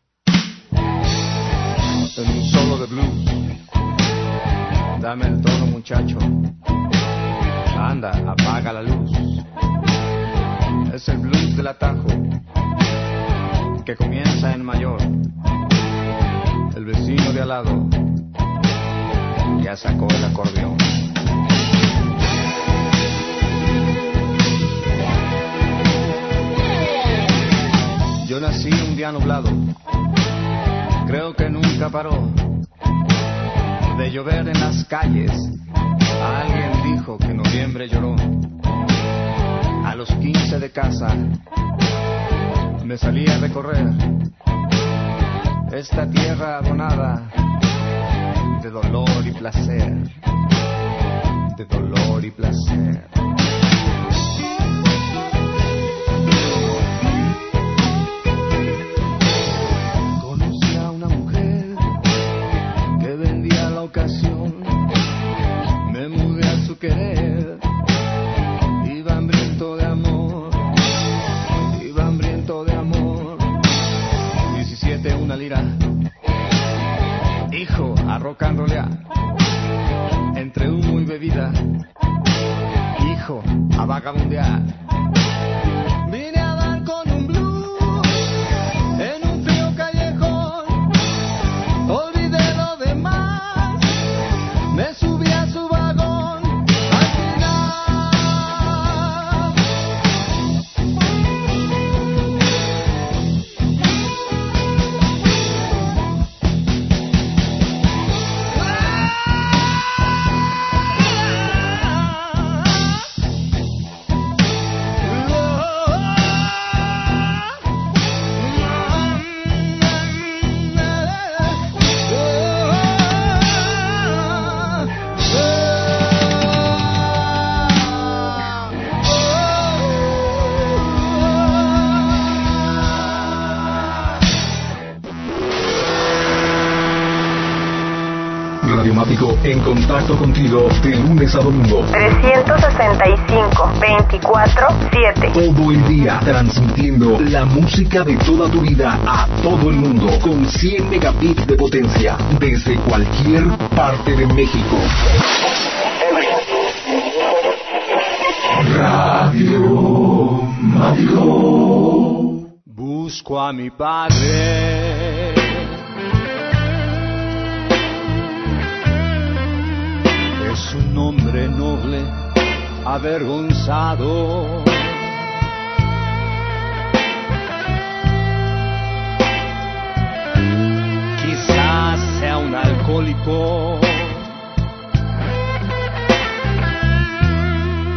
Lunes a domingo. 365 24 7. Todo el día transmitiendo la música de toda tu vida a todo el mundo con 100 megabits de potencia desde cualquier parte de México. Radio Mático. Busco a mi padre. Avergonzado. Quizás sea un alcohólico.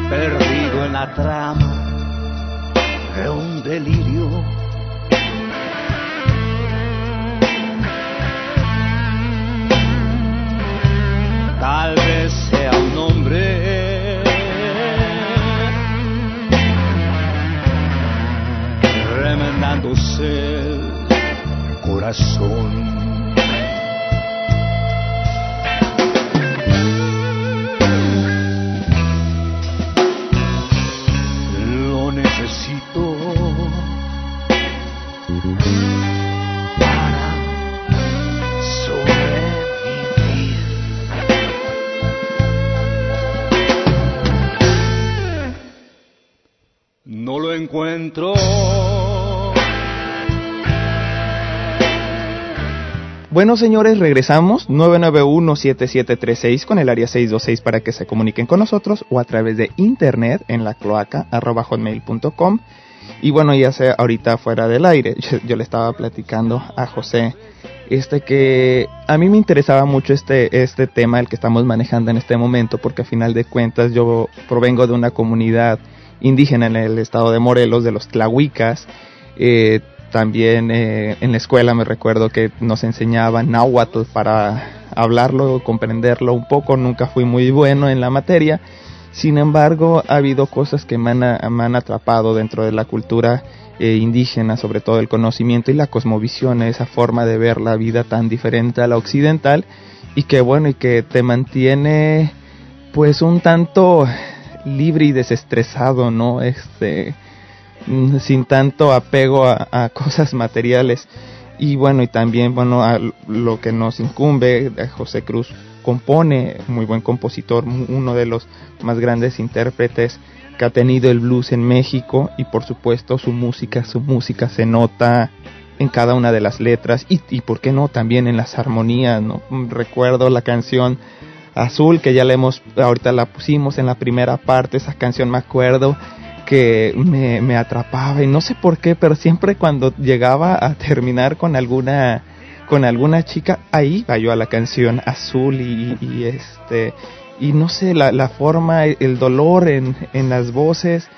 Perdido en la trama de un delirio. Corazón. Lo necesito para sobrevivir. No lo encuentro. Bueno, señores, regresamos 991-7736 con el área 626 para que se comuniquen con nosotros o a través de internet en la cloaca arroba. Y bueno, ya sea ahorita fuera del aire, yo, yo le estaba platicando a José este que a mí me interesaba mucho este este tema el que estamos manejando en este momento porque a final de cuentas yo provengo de una comunidad indígena en el estado de Morelos de los tlahuicas eh, también eh, en la escuela me recuerdo que nos enseñaban náhuatl para hablarlo, comprenderlo un poco, nunca fui muy bueno en la materia, sin embargo ha habido cosas que me han, han atrapado dentro de la cultura eh, indígena, sobre todo el conocimiento y la cosmovisión, esa forma de ver la vida tan diferente a la occidental. Y que bueno, y que te mantiene pues un tanto libre y desestresado, ¿no? Este sin tanto apego a, cosas materiales. Y bueno y también bueno a lo que nos incumbe José Cruz compone muy buen compositor uno de los más grandes intérpretes que ha tenido el blues en México. Y por supuesto su música su música se nota en cada una de las letras. Y, y por qué no también en las armonías no recuerdo la canción Azul que ya le hemos ahorita la pusimos en la primera parte esa canción me acuerdo que me, me, atrapaba y no sé por qué, pero siempre cuando llegaba a terminar con alguna con alguna chica, ahí iba a la canción azul y, y este y no sé la, la forma, el dolor en, en las voces,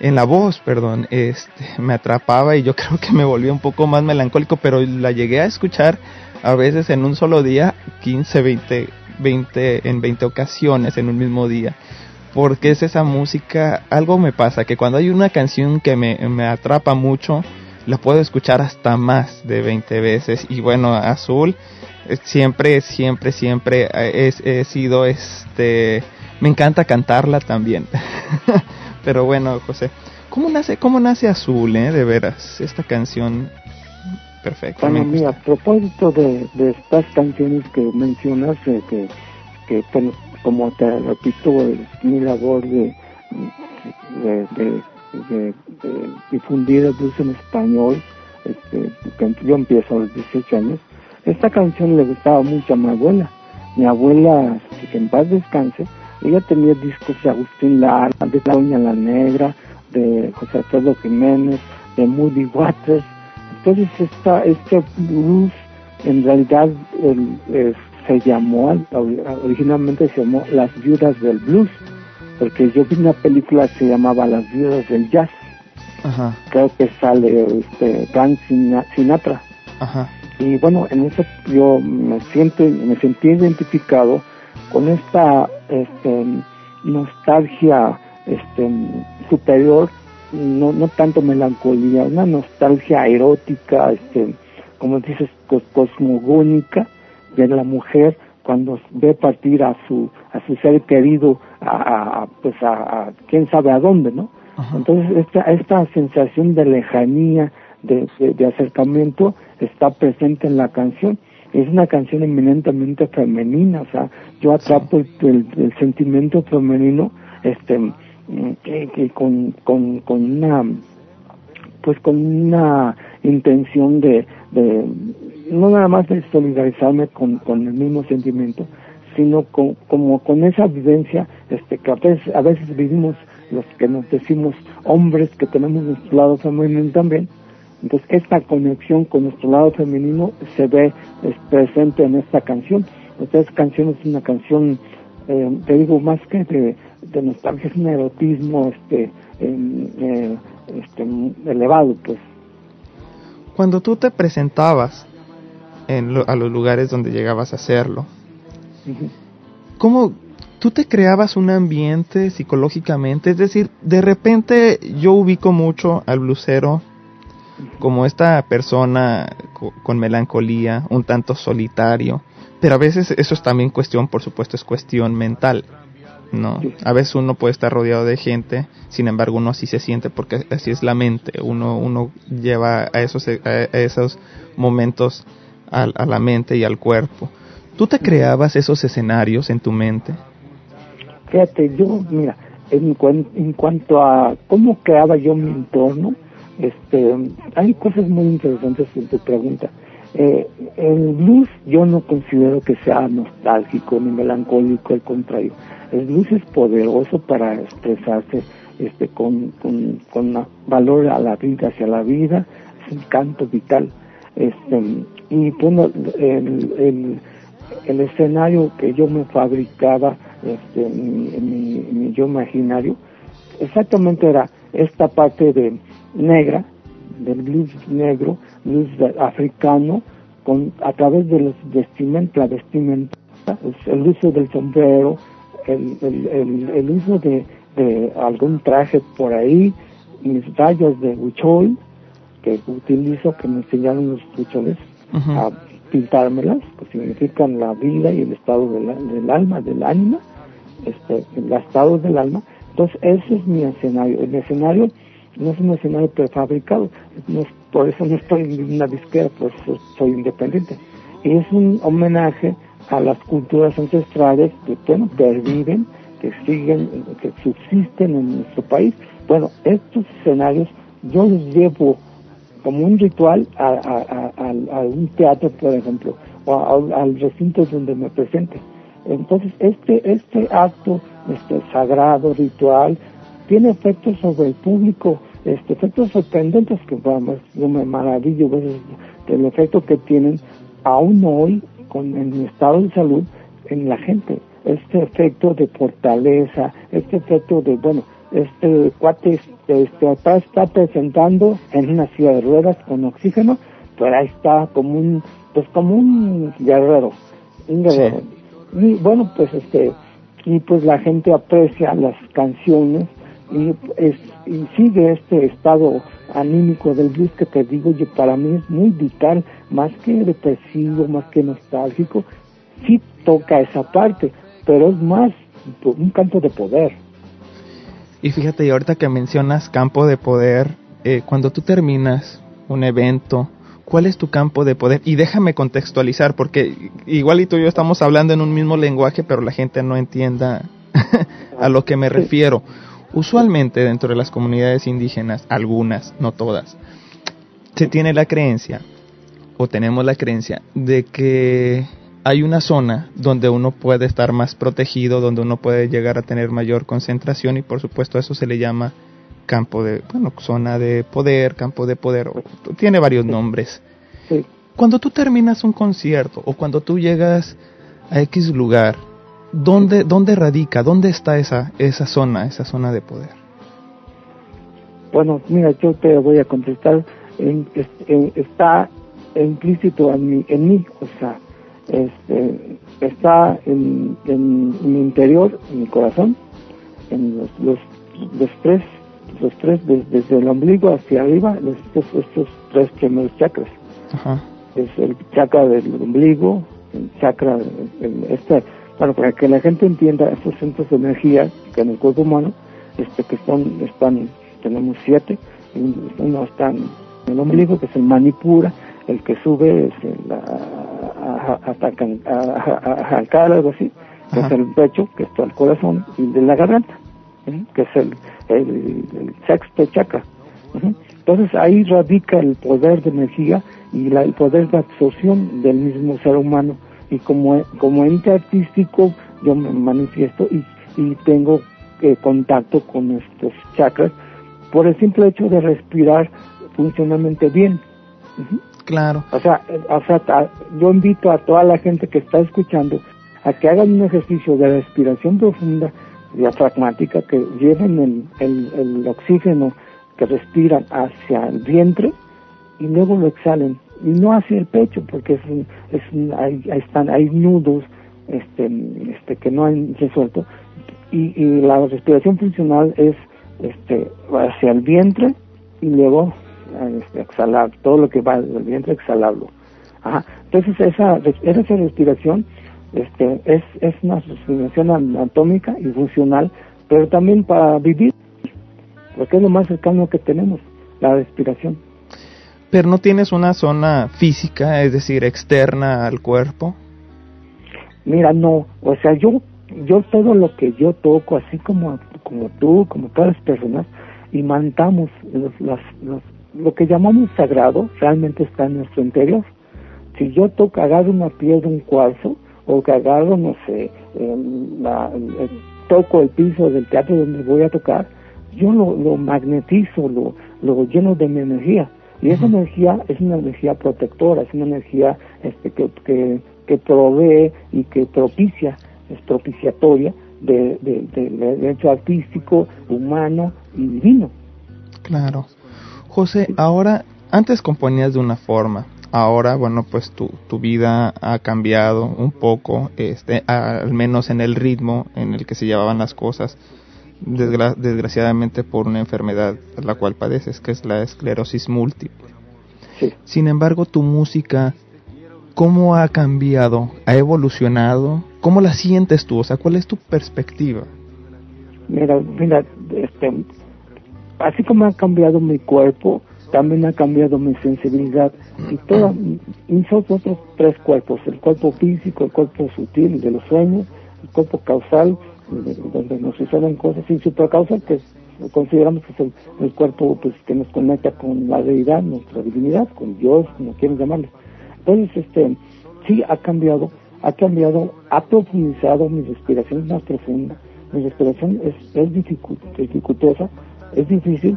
en la voz, perdón, este me atrapaba y yo creo que me volvió un poco más melancólico, pero la llegué a escuchar a veces en un solo día, 15, 20, 20 en 20 ocasiones en un mismo día porque es esa música, algo me pasa, que cuando hay una canción que me, me, atrapa mucho, la puedo escuchar hasta más de 20 veces. Y bueno, Azul, siempre, siempre, siempre he, he sido, este, me encanta cantarla también. Pero bueno, José, ¿cómo nace, cómo nace Azul, eh? De veras, esta canción perfecta. Bueno, mira, a propósito de, de, estas canciones que mencionas, eh, que, que bueno, como te repito, es mi labor de, de, de, de difundir el blues en español. Este, yo empiezo a los 18 años. Esta canción le gustaba mucho a mi abuela. Mi abuela, que en paz descanse, ella tenía discos de Agustín Lara, de Doña la Negra, de José Alfredo Jiménez, de Moody Waters. Entonces, esta, este blues, en realidad, el se llamó, originalmente se llamó Las Viudas del Blues, porque yo vi una película que se llamaba Las Viudas del Jazz. Ajá. Creo que sale este Frank Sinatra. Ajá. Y bueno, en eso yo me siento, me sentí identificado con esta este, nostalgia este, superior, no, no tanto melancolía, una nostalgia erótica, este, como dices, cosmogónica, de la mujer cuando ve partir a su a su ser querido a, a- pues a, a quién sabe a dónde no entonces esta esta sensación de lejanía de, de, de acercamiento está presente en la canción. Es una canción eminentemente femenina o sea yo atrapo el, el- el sentimiento femenino este mm, que, que con, con con una pues con una intención de, de no nada más de solidarizarme con, con el mismo sentimiento, sino con, como con esa vivencia este, que a veces, vivimos los que nos decimos hombres que tenemos nuestro lado femenino también. Entonces esta conexión con nuestro lado femenino se ve es, presente en esta canción. Esta canción es una canción, eh, te digo, más que de, nostalgia, es un erotismo este, eh, este, elevado, pues. Cuando tú te presentabas en lo- a los lugares donde llegabas a hacerlo, ¿cómo tú te creabas un ambiente psicológicamente? Es decir, de repente yo ubico mucho al blusero como esta persona co- con melancolía, un tanto solitario, pero a veces eso es también cuestión, por supuesto, es cuestión mental. ¿No? A veces uno puede estar rodeado de gente, sin embargo uno así se siente porque así es la mente, uno, uno lleva a esos, a esos momentos a, a la mente y al cuerpo. ¿Tú te creabas esos escenarios en tu mente? Fíjate, yo, mira, en, cuan- en cuanto a cómo creaba yo mi entorno, este, hay cosas muy interesantes en tu pregunta. Eh, el blues yo no considero que sea nostálgico ni melancólico, al contrario. El blues es poderoso para expresarse este, con, con, con valor a la vida, hacia la vida, es un canto vital. Este, y bueno, el, el, el escenario que yo me fabricaba, este, mi, mi- mi yo imaginario, exactamente era esta parte de negra, del blues negro, blues africano, con, a través de los vestimenta, es el uso del sombrero, el, el, el, el uso de, de algún traje por ahí, mis rayas de huichol, que utilizo, que me enseñaron los huicholes, a pintármelas, que significan la vida y el estado del, del alma, del ánima, este, el estado del alma. Entonces, ese es mi escenario. El escenario no es un escenario prefabricado, no es- por eso no estoy en una disquera, por eso soy independiente. Y es un homenaje a las culturas ancestrales que, bueno, perviven, que siguen, que subsisten en nuestro país. Bueno, estos escenarios yo los llevo como un ritual a, a, a- un teatro, por ejemplo, o al recinto donde me presente. Entonces, este, este acto este, sagrado, ritual, tiene efectos sobre el público, este, efectos sorprendentes que vamos, yo me maravillo veces del efecto que tienen aún hoy con en mi estado de salud en la gente. Este efecto de fortaleza, este efecto de, bueno, este cuate este, este, está, está presentando en una silla de ruedas con oxígeno, pero ahí está como un, pues como un guerrero, un guerrero. Y bueno, pues este, y pues la gente aprecia las canciones y, es, y sigue este estado anímico del blues que te digo yo para mí es muy vital más que depresivo más que nostálgico sí toca esa parte pero es más un canto de poder Y fíjate, y ahorita que mencionas campo de poder, eh, cuando tú terminas un evento, ¿cuál es tu campo de poder? Y déjame contextualizar, porque igual y tú y yo estamos hablando en un mismo lenguaje, pero la gente no entienda a lo que me refiero. Usualmente dentro de las comunidades indígenas, algunas, no todas, se tiene la creencia, o tenemos la creencia, de que hay una zona donde uno puede estar más protegido, donde uno puede llegar a tener mayor concentración y por supuesto a eso se le llama campo de, bueno, zona de poder, campo de poder, o- tiene varios nombres. Cuando tú terminas un concierto o cuando tú llegas a X lugar, ¿dónde, dónde radica, dónde está esa, esa zona, esa zona de poder? Bueno, mira, yo te voy a contestar. En, en- está implícito en mí, en mí, o sea, este, está en, en mi interior, en mi corazón, en los, los, los tres, los tres de- desde el ombligo hacia arriba, estos, estos tres primeros chakras. Ajá. Es el chakra del ombligo, el chakra, el- este, bueno, para que la gente entienda estos centros de energía que en el cuerpo humano, este, que son, están, tenemos siete, uno está en el ombligo, que es el manipura, el que sube es el, a- a- hasta can- a- a- a- arrancar algo así, que es el pecho, que está el corazón, y de la garganta, ¿sí? que es el, el, el sexto chakra. Entonces ahí radica el poder de energía y la- el poder de absorción del mismo ser humano. Y como, como ente artístico yo me manifiesto y, y tengo eh, contacto con estos chakras por el simple hecho de respirar funcionalmente bien. Claro. O sea, o sea, yo invito a toda la gente que está escuchando a que hagan un ejercicio de respiración profunda, diafragmática, que lleven el, el, el oxígeno que respiran hacia el vientre y luego lo exhalen no hacia el pecho porque es es hay, están hay nudos este este que no han resuelto. Y, y la respiración funcional es este hacia el vientre y luego este, exhalar todo lo que va del vientre exhalarlo. Ajá. entonces esa esa respiración este es es una respiración anatómica y funcional pero también para vivir porque es lo más cercano que tenemos la respiración Pero no tienes una zona física, es decir, externa al cuerpo. Mira, no, o sea, yo yo todo lo que yo toco, así como como tú, como todas las personas, imantamos los, las, los- lo que llamamos sagrado, realmente está en nuestro interior. Si yo toco, agarro una piedra, un cuarzo, o que no sé, em, la- el- toco el piso del teatro donde voy a tocar, yo lo, lo magnetizo, lo, lo lleno de mi energía. Y esa energía es una energía protectora, es una energía este, que, que, que provee y que propicia, es propiciatoria de, de, de- del hecho artístico, humano y divino. Claro. José, ahora, antes componías de una forma, ahora, bueno, pues tu, tu vida ha cambiado un poco, este, al menos en el ritmo en el que se llevaban las cosas, desgra- desgraciadamente por una enfermedad a la cual padeces, que es la esclerosis múltiple. Sin embargo, tu música, ¿cómo ha cambiado? ¿Ha evolucionado? ¿Cómo la sientes tú? O sea, ¿cuál es tu perspectiva? Mira, mira, este, así como ha cambiado mi cuerpo, también ha cambiado mi sensibilidad y todos nosotros otros tres cuerpos, el cuerpo físico, el cuerpo sutil de los sueños, el cuerpo causal, de- donde nos suceden cosas, y supracausal, que es- consideramos que es el, el cuerpo pues, que nos conecta con la deidad, nuestra divinidad, con Dios, como quieran llamarlo. Entonces, este, sí ha cambiado, ha cambiado, ha profundizado mi respiración es más profunda, mi respiración es, es dificu- dificultosa, es difícil,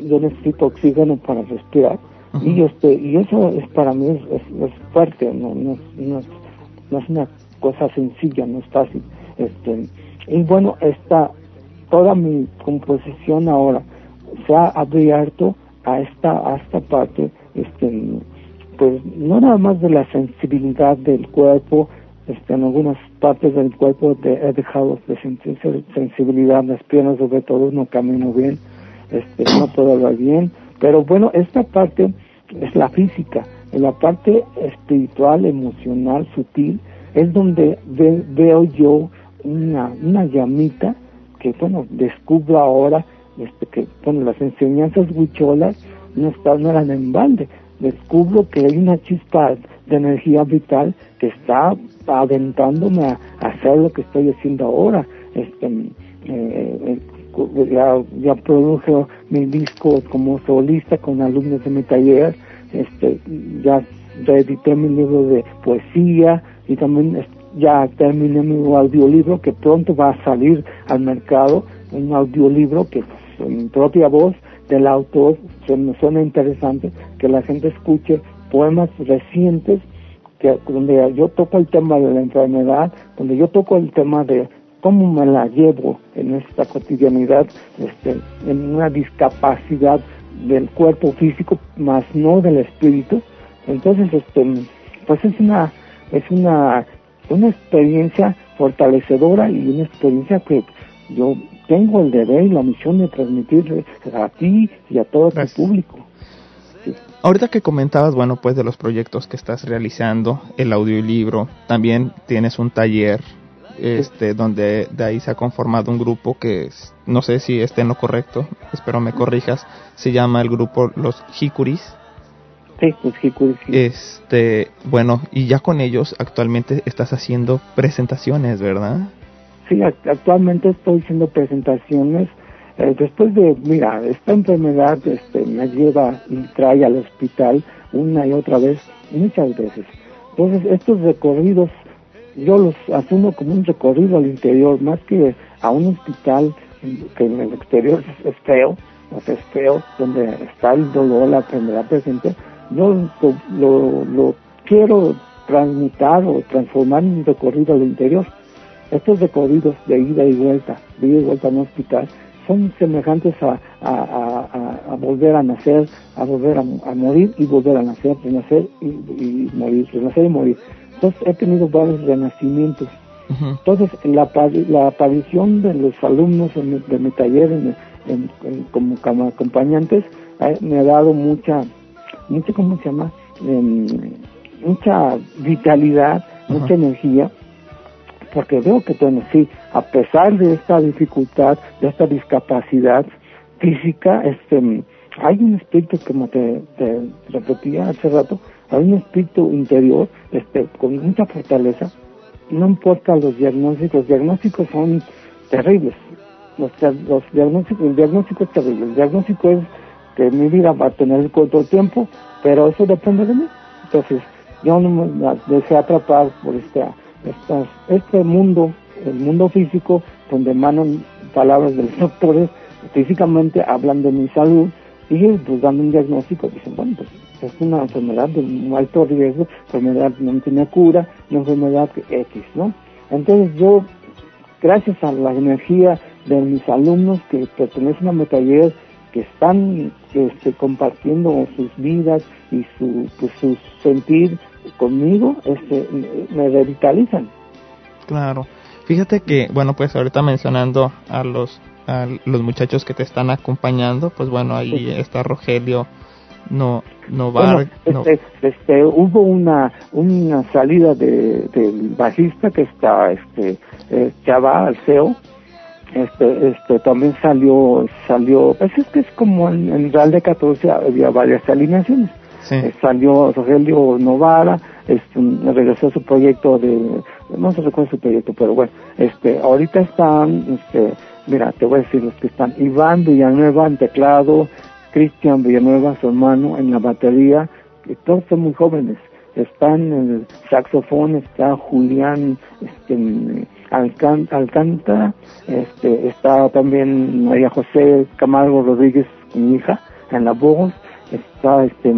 yo necesito oxígeno para respirar y este y eso es para mí es, es- es fuerte no no, es- no, es, no es una cosa sencilla no es fácil este y bueno esta toda mi composición ahora se ha abierto a esta a esta parte este pues no nada más de la sensibilidad del cuerpo este, en algunas partes del cuerpo he dejado de sentir sen- sensibilidad las piernas sobre todo no camino bien este, no puedo hablar bien, pero bueno, esta parte es la física, en la parte espiritual, emocional, sutil, es donde ve- veo yo una, una llamita que, bueno, descubro ahora, este, que, bueno, las enseñanzas huicholas no, están, no eran en balde, descubro que hay una chispa de energía vital que está aventándome a, hacer lo que estoy haciendo ahora, este, eh, eh, ya, ya produjo mi disco como solista con alumnos de mi taller, este, ya edité mi libro de poesía y también es- ya terminé mi audiolibro que pronto va a salir al mercado, un audiolibro que pues, en propia voz del autor se me suena interesante que la gente escuche poemas recientes que donde yo toco el tema de la enfermedad, donde yo toco el tema de cómo me la llevo en esta cotidianidad, este, en una discapacidad del cuerpo físico, más no del espíritu. Entonces, este, pues es una, es una, una experiencia fortalecedora y una experiencia que yo tengo el deber y la misión de transmitirle a ti y a todo tu público. sí. Ahorita que comentabas, bueno, pues de los proyectos que estás realizando, el audiolibro, también tienes un taller este donde de ahí se ha conformado un grupo que no sé si esté en lo correcto, espero me corrijas, se llama el grupo Los Hikuris. Sí, los Hikuris. sí. Este, bueno, y ya con ellos actualmente estás haciendo presentaciones, ¿verdad? Sí, act- actualmente estoy haciendo presentaciones. eh, después de, mira, esta enfermedad este, me lleva y trae al hospital una y otra vez, muchas veces. Entonces, estos recorridos, yo los asumo como un recorrido al interior, más que a un hospital que en el exterior es, es feo, o sea, es feo, donde está el dolor, la enfermedad presente. Yo lo, lo, lo quiero transmutar o transformar en un recorrido al interior. Estos recorridos de ida y vuelta, de ida y vuelta a un hospital, son semejantes a, a, a- a- volver a nacer, a volver a, a morir y volver a nacer, renacer y, y morir, renacer y morir. Entonces he tenido varios renacimientos. Entonces la, la aparición de los alumnos en mi- de mi taller en- en- en- como, como acompañantes eh, me ha dado mucha, mucha, ¿cómo se llama? Em, mucha vitalidad, mucha energía porque veo que, sí, a pesar de esta dificultad, de esta discapacidad física, este, hay un espíritu, como te, te repetía hace rato, hay un espíritu interior, este, con mucha fortaleza, no importa los diagnósticos, los diagnósticos son terribles, los, los diagnósticos, el diagnóstico es terrible, el diagnóstico es que mi vida va a tener corto tiempo, pero eso depende de mí, entonces yo no me dejé atrapar por estas, este mundo, el mundo físico, donde emanan palabras de los doctores, físicamente hablan de mi salud y pues dando un diagnóstico, dicen, bueno, pues es una enfermedad de alto riesgo, enfermedad no tiene cura, enfermedad X, ¿no? Entonces yo, gracias a la energía de mis alumnos que pertenecen a mi taller, que están este, compartiendo sus vidas y su, pues, su sentir conmigo, este, me- revitalizan. Claro. Fíjate que, bueno, pues ahorita mencionando a los a los muchachos que te están acompañando, pues bueno, ahí está Rogelio no Bueno, no- este, este, hubo una una salida de, del bajista que está este eh, Chava Alceo este este también salió salió pues es que es como en, en Real de 14 había varias alineaciones. Eh, salió Rogelio Novara este regresó a su proyecto de no se recuerda su proyecto pero bueno este ahorita están este mira te voy a decir los que están. Iván Villanueva en teclado Cristian Villanueva, su hermano, en la batería, y todos son muy jóvenes. Están en el saxofón, está Julián este, Alcántara, este, está también María José Camargo Rodríguez, mi hija, en la voz, está este,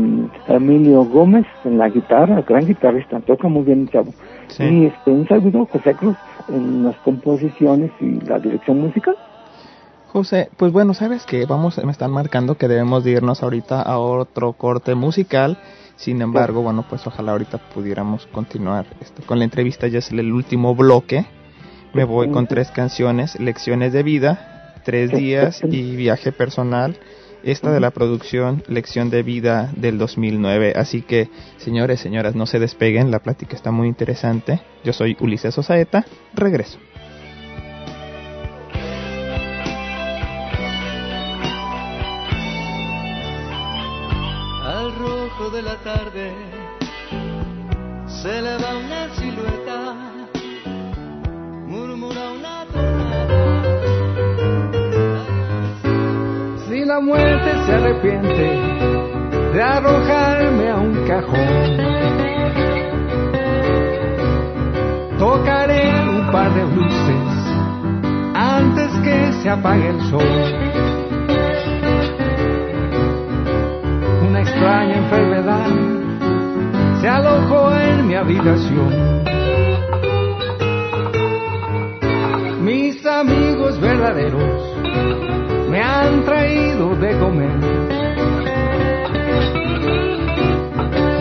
Emilio Gómez en la guitarra, gran guitarrista, toca muy bien el chavo. Y este, un servidor, José Cruz, en las composiciones y la dirección musical. José, pues bueno, sabes que vamos, me están marcando que debemos de irnos ahorita a otro corte musical. Sin embargo, bueno, pues ojalá ahorita pudiéramos continuar este, con la entrevista. Ya es el último bloque. Me voy con tres canciones: Lecciones de vida, Tres días y Viaje personal. Esta de la producción Lección de Vida del 2009. Así que, señores, señoras, no se despeguen. La plática está muy interesante. Yo soy Ulises Osaeta. Regreso. Al rojo de la tarde se eleva una silueta, murmura una. Si la muerte se arrepiente de arrojarme a un cajón, tocaré un par de luces antes que se apague el sol. Una extraña enfermedad se alojó en mi habitación. Me han traído de comer.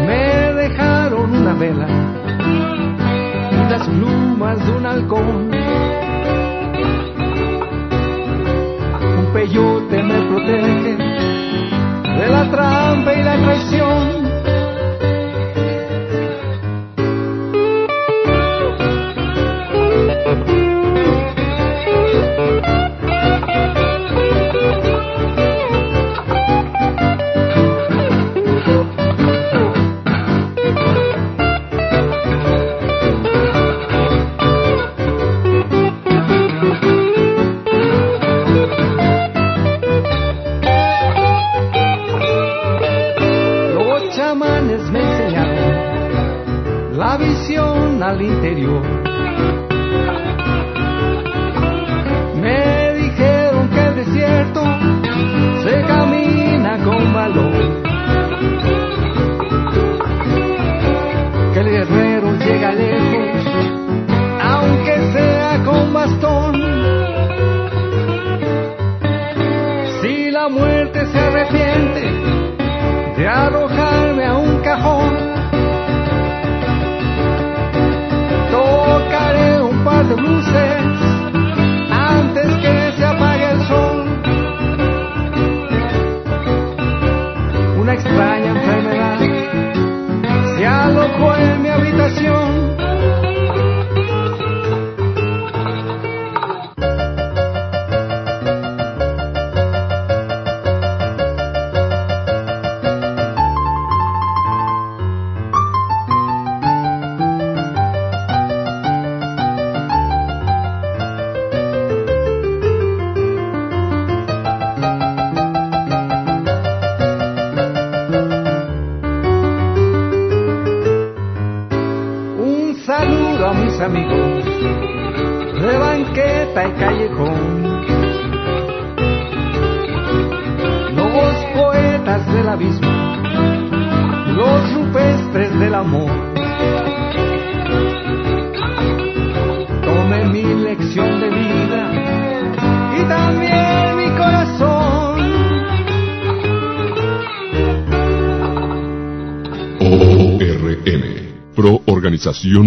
Me dejaron una vela las plumas de un halcón.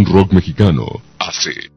Rock Mexicano, AC.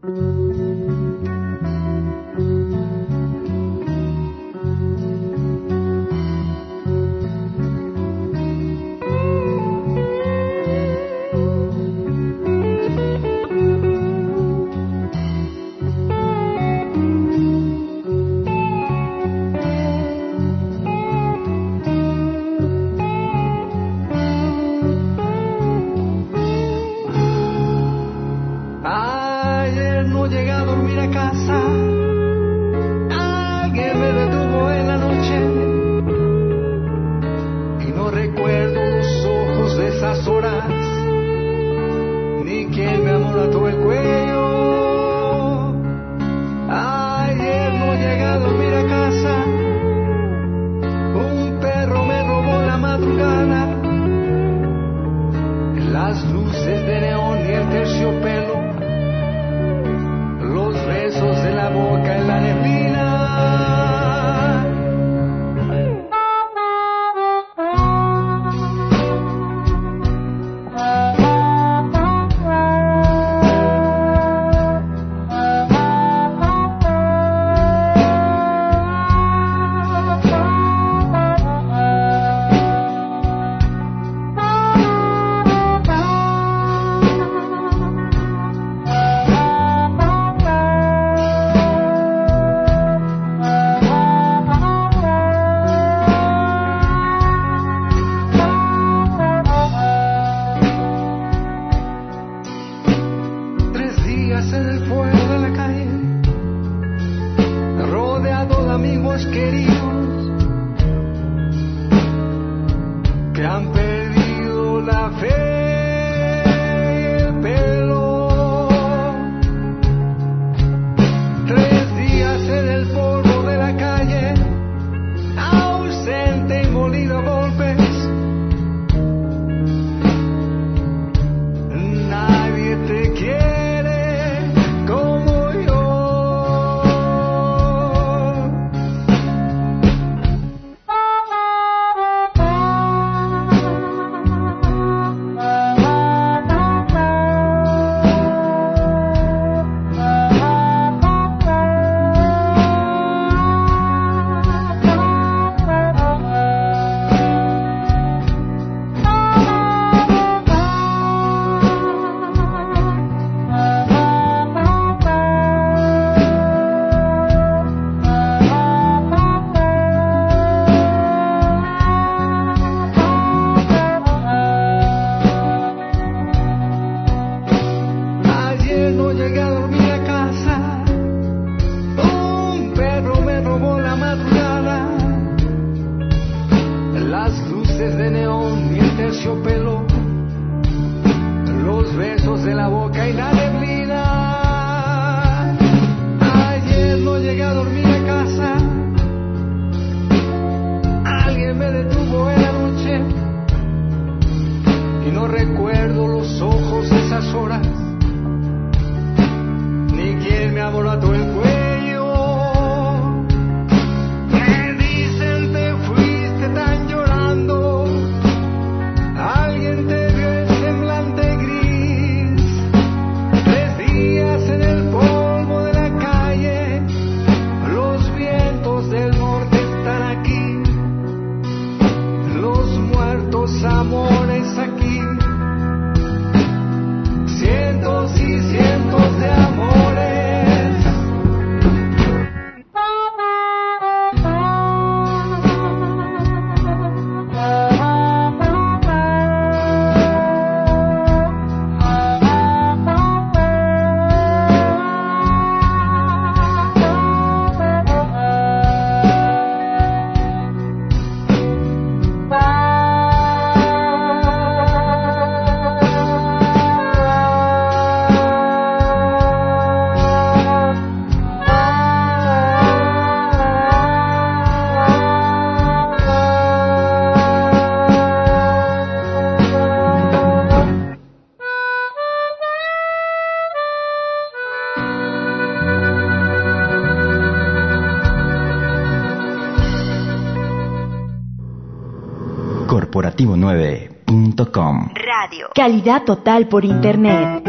Radio. Calidad total por Internet.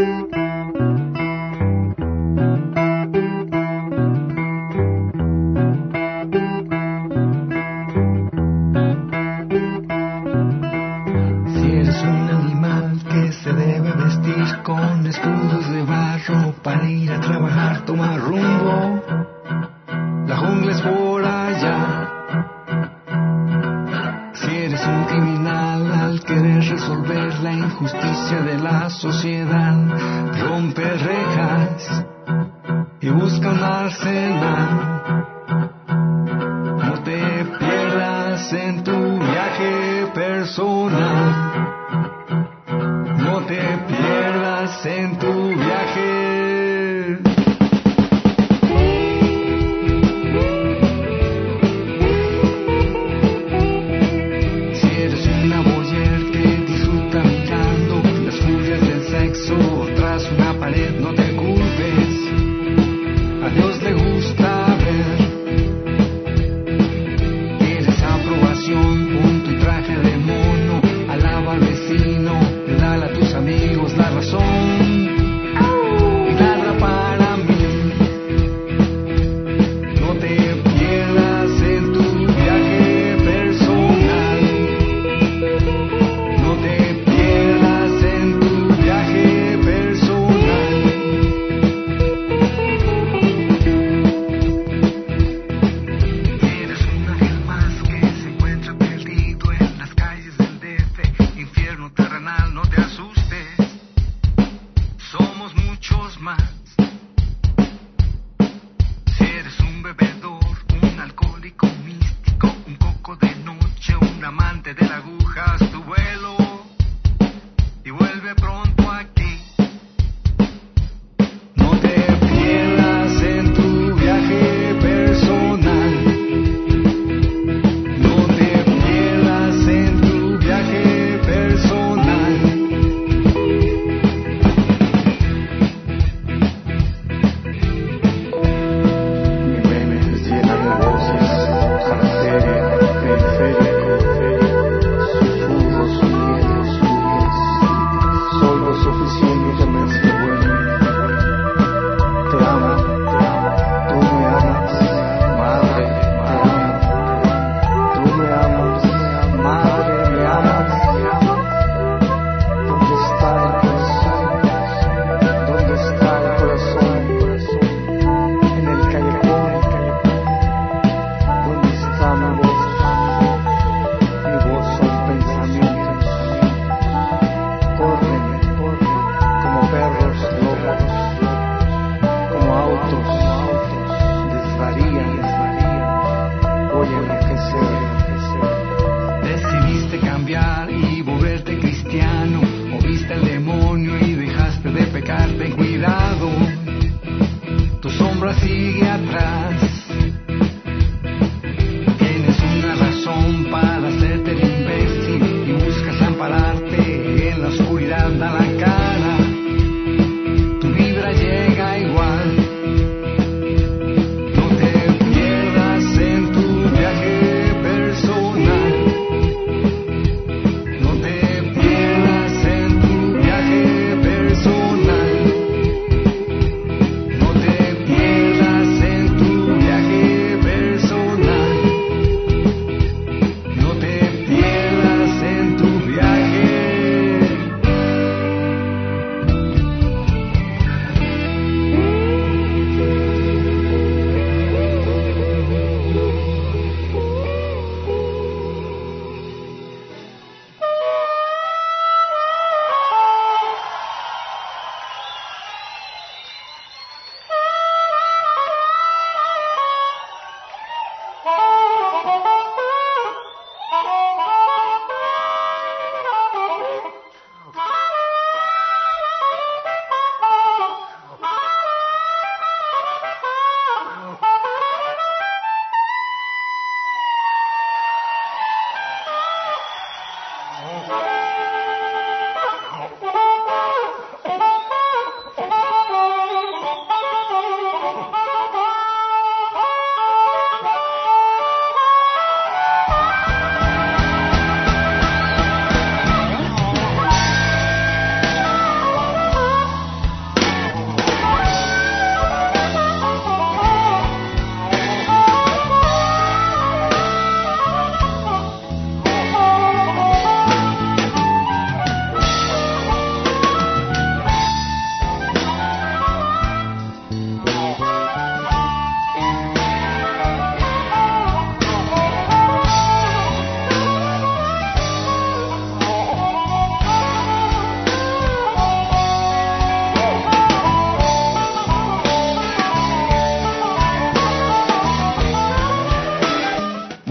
si eres un animal que se debe vestir con escudos de barro para ir a trabajar, tomar rumbo. La jungla es por allá. Justicia de la sociedad.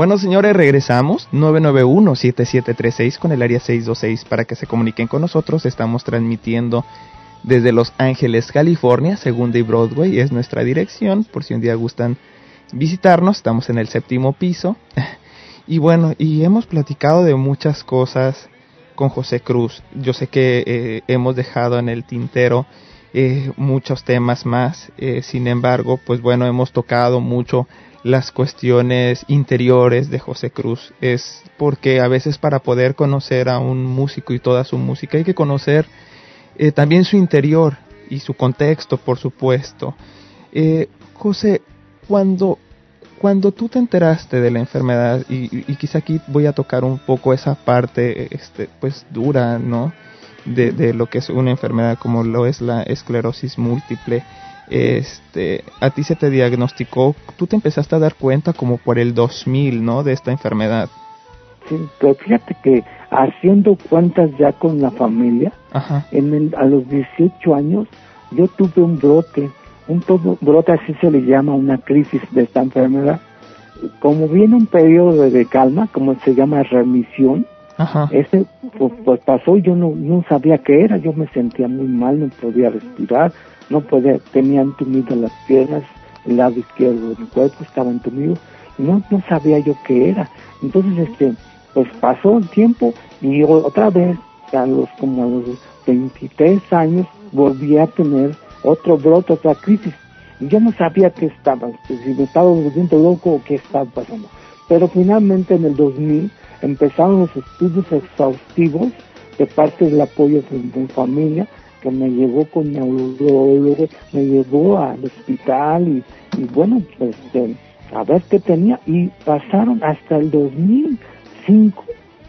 Bueno, señores, regresamos 991-7736 con el área 626 para que se comuniquen con nosotros. Estamos transmitiendo desde Los Ángeles, California, segunda y Broadway es nuestra dirección, por si un día gustan visitarnos, estamos en el séptimo piso. Y bueno, y hemos platicado de muchas cosas con José Cruz. Yo sé que eh, hemos dejado en el tintero eh, muchos temas más, eh, sin embargo, pues bueno, hemos tocado mucho las cuestiones interiores de José Cruz. Es porque a veces para poder conocer a un músico y toda su música hay que conocer eh, también su interior y su contexto, por supuesto. Eh, José, cuando, cuando tú te enteraste de la enfermedad, y, y quizá aquí voy a tocar un poco esa parte, este, pues dura, ¿no? De, de lo que es una enfermedad como lo es la esclerosis múltiple, este, a ti se te diagnosticó, tú te empezaste a dar cuenta como por el 2000, ¿no? De esta enfermedad. Sí, pero fíjate que haciendo cuentas ya con la familia, Ajá. en el- a los 18 años yo tuve un brote, un todo, brote así se le llama una crisis de esta enfermedad. Como viene un periodo de calma, como se llama remisión, Ajá. ese pues, pues pasó y yo no, no sabía qué era, yo me sentía muy mal, no podía respirar, no podía, tenía entumidas las piernas, el lado izquierdo de mi cuerpo estaba entumido, no, no sabía yo qué era. Entonces, este, pues pasó el tiempo y otra vez, a los, como a los 23 años, volví a tener otro brote, otra crisis. Yo no sabía qué estaba, este, si me estaba volviendo loco o qué estaba pasando. Pero finalmente en el 2000 empezaron los estudios exhaustivos de parte del apoyo de mi familia, que me llevó con neurólogo, me llevó al hospital y, y bueno, pues este, a ver qué tenía. Y pasaron hasta el 2005,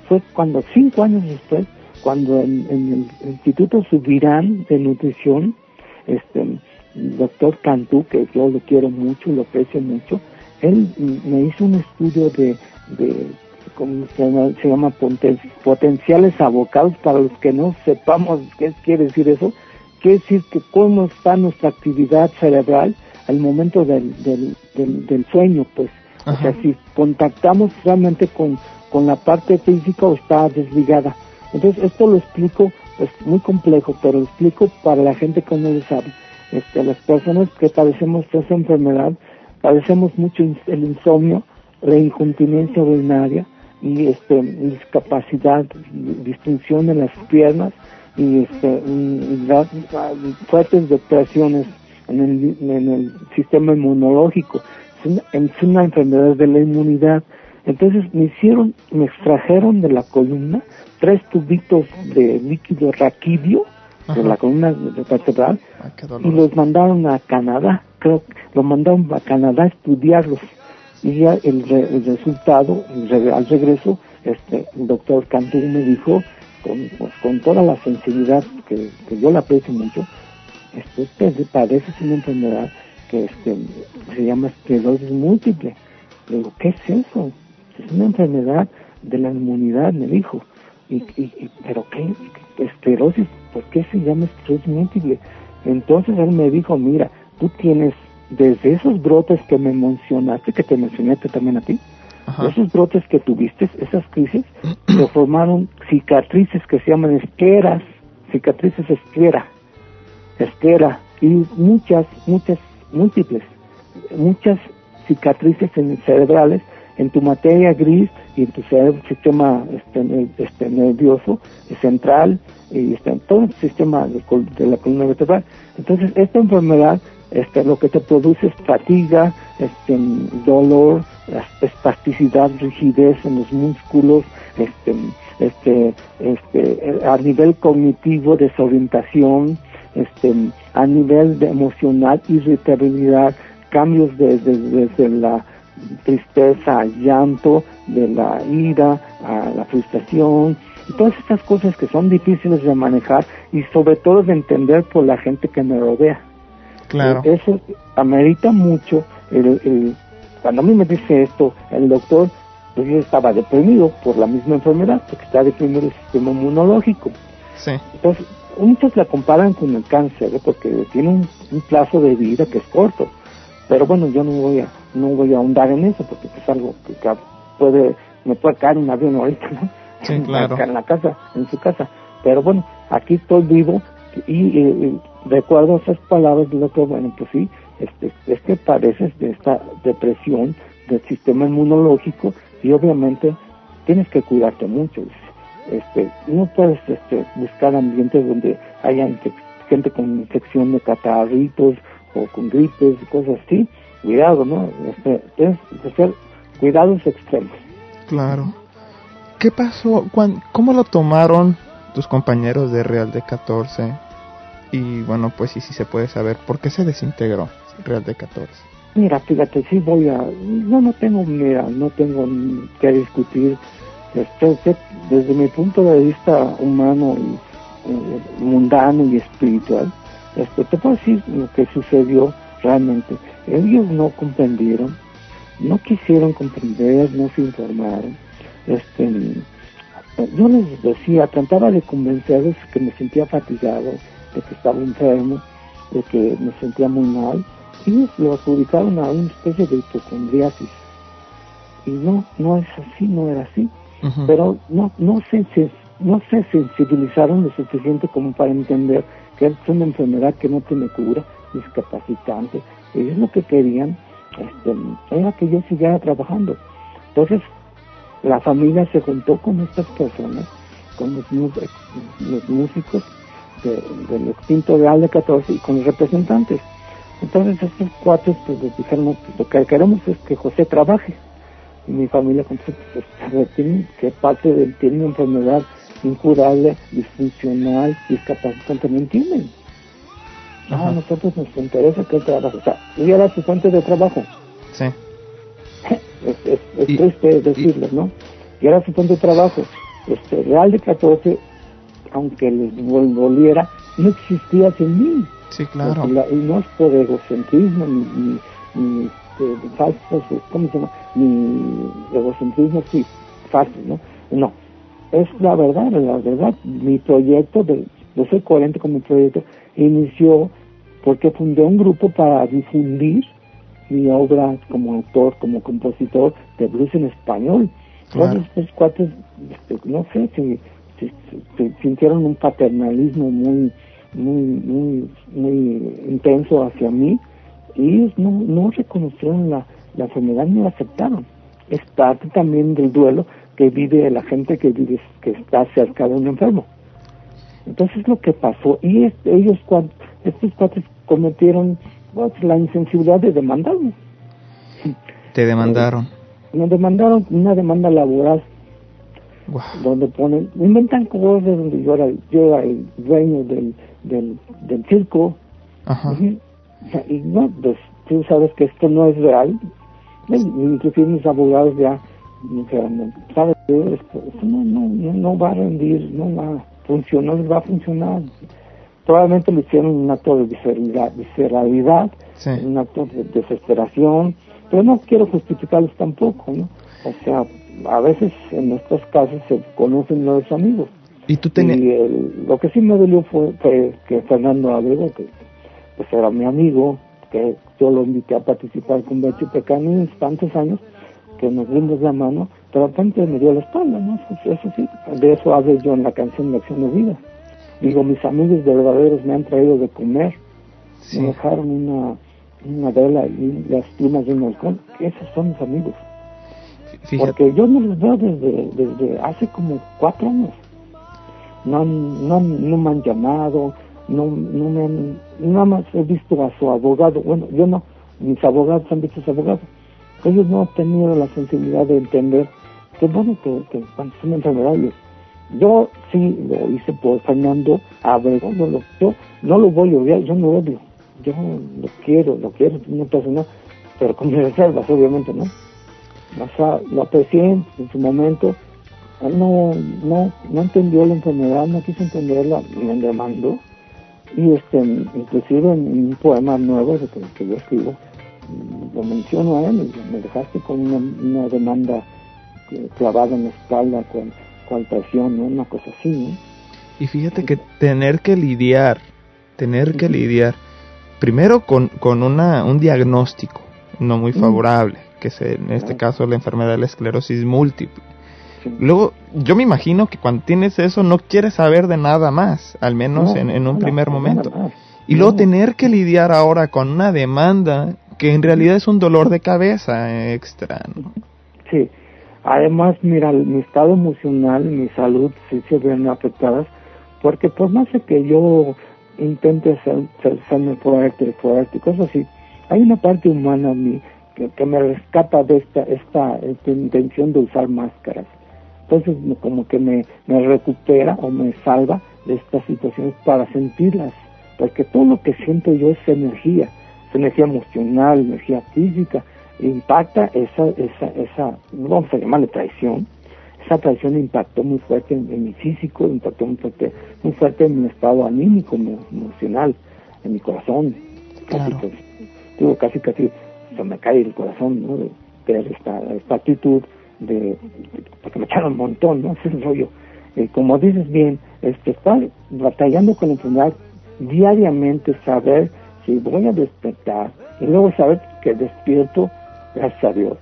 fue cuando, cinco años después, cuando en, en el Instituto Subirán de Nutrición, este, el doctor Cantú, que yo lo quiero mucho lo aprecio mucho, él me hizo un estudio de ¿cómo se llama? Se llama poten- potenciales abocados, para los que no sepamos qué quiere decir eso, quiere decir que cómo está nuestra actividad cerebral al momento del, del, del, del sueño, pues. O sea, si contactamos realmente con, con la parte física o está desligada. Entonces, esto lo explico, pues muy complejo, pero lo explico para la gente que no lo sabe. Este, las personas que padecemos de esa enfermedad, padecemos mucho el insomnio, la incontinencia urinaria y este, discapacidad, distinción en las piernas y este, fuertes depresiones en el, en el sistema inmunológico. Es una, es una enfermedad de la inmunidad. Entonces me hicieron, me extrajeron de la columna tres tubitos de líquido raquídeo de la columna vertebral y los mandaron a Canadá. Creo que lo mandaron a Canadá a estudiarlos. Y ya el, re- el resultado, el al regreso, este, el doctor Cantú me dijo, con, pues, con toda la sensibilidad que, que yo le aprecio mucho, este, usted padece una enfermedad que este, se llama esclerosis múltiple. Le digo, ¿qué es eso? Es una enfermedad de la inmunidad, me dijo. Y, y, y- ¿Pero qué? Esclerosis, ¿por qué se llama esclerosis múltiple? Entonces él me dijo, mira, tú tienes desde esos brotes que me mencionaste, que te ti también a ti, esos brotes que tuviste, esas crisis, se formaron cicatrices que se llaman esqueras, cicatrices esquera, esquera, y muchas, muchas, múltiples, muchas cicatrices en- cerebrales en tu materia gris y en tu cerebro, sistema este, este, nervioso central y este, en todo el sistema de, de la columna vertebral. Entonces, esta enfermedad este, lo que te produce es fatiga, este, dolor, las- espasticidad, rigidez en los músculos, este, este, este, a nivel cognitivo, desorientación, este, a nivel de emocional, irritabilidad, cambios de- de- desde la tristeza al llanto, de la ira a la frustración, y todas estas cosas que son difíciles de manejar y sobre todo de entender por la gente que me rodea. Claro. Eh, Eso amerita mucho. El, el- cuando a mí me dice esto, el doctor, pues yo estaba deprimido por la misma enfermedad, porque está deprimido el sistema inmunológico. Sí. Entonces, muchos la comparan con el cáncer, ¿eh? porque tiene un, un plazo de vida que es corto. Pero bueno, yo no voy a no voy a ahondar en eso, porque es algo que, que puede, me puede caer un avión ahorita, ¿no? Sí, claro. En la casa, en su casa. Pero bueno, aquí estoy vivo y, eh, recuerdo esas palabras lo que, bueno, pues sí, este, es que padeces de esta depresión del sistema inmunológico y obviamente tienes que cuidarte mucho. Este, no puedes este, buscar ambientes donde haya gente con infección de catarritos o con gripes y cosas así. Cuidado, ¿no? Este, tienes que hacer cuidados extremos. Claro. ¿Qué pasó? ¿Cuán- ¿Cómo lo tomaron tus compañeros de Real de 14? Y bueno, pues sí, sí se puede saber por qué se desintegró Real de 14. Mira, fíjate, sí voy a... No, no tengo, mira, no tengo que discutir. Este, desde mi punto de vista humano y eh, mundano y espiritual, este, te puedo decir lo que sucedió realmente. Ellos no comprendieron, no quisieron comprender, no se informaron. Este, yo les decía, trataba de convencerlos que me sentía fatigado, de que estaba enfermo, de que me sentía muy mal, y ellos lo adjudicaron a una especie de hipocondriasis. Y no, no es así, no era así. Pero no, no, se, se- no se sensibilizaron lo suficiente como para entender que es una enfermedad que no tiene cura, discapacitante. Ellos lo que querían este, era que yo siguiera trabajando. Entonces, la familia se juntó con estas personas, con los, músicos de- del extinto Real de 14 y con los representantes. Entonces estos cuatro pues les dijeron, "No, pues, lo que queremos es que José trabaje. Y mi familia contestó, pues que parte de tiene una enfermedad incurable, disfuncional, discapacitante, ¿me entienden? No, a nosotros nos interesa que él trabaje. O sea, y era su fuente de trabajo. Sí. Es, es, es triste decirlo, ¿no? Y era su fuente de trabajo. Este, Real de 14, aunque les vol- doliera, no existía sin mí. Sí, claro. La- y no es por egocentrismo ni, ni, ni, este, falsos, ¿cómo se llama? Ni egocentrismo, sí, falso, ¿no? No, es la verdad, la verdad. Mi proyecto, de, yo soy coherente con mi proyecto, inició porque fundé un grupo para difundir mi obra como autor, como compositor de blues en español. Claro. Todos estos cuates, este, no sé, si- si sintieron un paternalismo muy, muy, muy, muy intenso hacia mí y ellos no, no reconocieron la, la enfermedad ni la aceptaron. Es parte también del duelo que vive la gente que vive, que está cerca de un enfermo. Entonces lo que pasó, y es- ellos cuando, estos cuates cometieron pues, la insensibilidad de demandarme. Te demandaron. Me demandaron una demanda laboral donde ponen, inventan cosas donde yo era, yo era el dueño del, del, del circo. Ajá. Sea, Y no, pues tú sabes que esto no es real. Y Inclusive mis abogados ya dijeron, ¿sabes? Esto, esto no, no, no, no va a rendir, no va a funcionar, no va a funcionar. Probablemente le hicieron un acto de visceralidad, Sí. un acto de desesperación, pero no quiero justificarlos tampoco, ¿no? O sea, a veces en estos casos se conocen los amigos. Y tú tenías... Y el- lo que sí me dolió fue, fue que Fernando Abrego, que pues era mi amigo, que yo lo invité a participar con Betty Pecani tantos años, que nos dimos la mano, pero de repente me dio la espalda, ¿no? Pues eso sí, de eso hablo yo en la canción de Acción de Vida. Digo, mis amigos verdaderos me han traído de comer, me dejaron una, una vela y las plumas de un halcón, esos son mis amigos. Fíjate. Porque yo no los veo desde, desde hace como cuatro años. No, han- no, no me han llamado, no, no me han, nada más he visto a su abogado, bueno, yo no, mis abogados han visto a su abogado. Ellos no han tenido la sensibilidad de entender que bueno, que, que cuando es una enfermedad, yo, sí lo hice por Fernando Abrego, no lo, yo no lo voy a odiar, yo no odio, yo lo quiero, lo quiero, una persona, pero con mis reservas, obviamente, ¿no? O sea, lo aprecié en su momento, él no, no, no entendió la enfermedad, no quiso entenderla, me demandó. Y este, inclusive en un poema nuevo que, que yo escribo, lo menciono a él, me dejaste con una, una demanda eh, clavada en la espalda con, presión, ¿no? una cosa así, ¿no? Y fíjate que tener que lidiar, tener que lidiar, primero con, con una, un diagnóstico no muy favorable, que es en este caso la enfermedad de la esclerosis múltiple. Luego, yo me imagino que cuando tienes eso no quieres saber de nada más, al menos No, en, en un no, primer momento. Y luego tener que lidiar ahora con una demanda que en realidad es un dolor de cabeza extra. ¿no? Sí. Además, mira, mi estado emocional, mi salud sí se ven afectadas porque por más que yo intente ser, fuerte, fuerte, cosas así, hay una parte humana en mí que, me rescata de esta, esta, esta intención de usar máscaras. Entonces, como que me, me recupera o me salva de estas situaciones para sentirlas, porque todo lo que siento yo es energía, es energía emocional, energía física, impacta esa, esa, esa, no vamos a llamarle traición, esa traición impactó muy fuerte en, en mi físico, impactó muy fuerte, muy fuerte en mi estado anímico, emo- emocional, en mi corazón. Casi, Claro. casi, digo, casi, casi se me cae el corazón, ¿no? De ver esta, esta actitud de, de- porque me echaron un montón, ¿no? Ese es el rollo. Eh, como dices bien, este, estar batallando con la enfermedad diariamente, saber si voy a despertar y luego saber que despierto, gracias a Dios.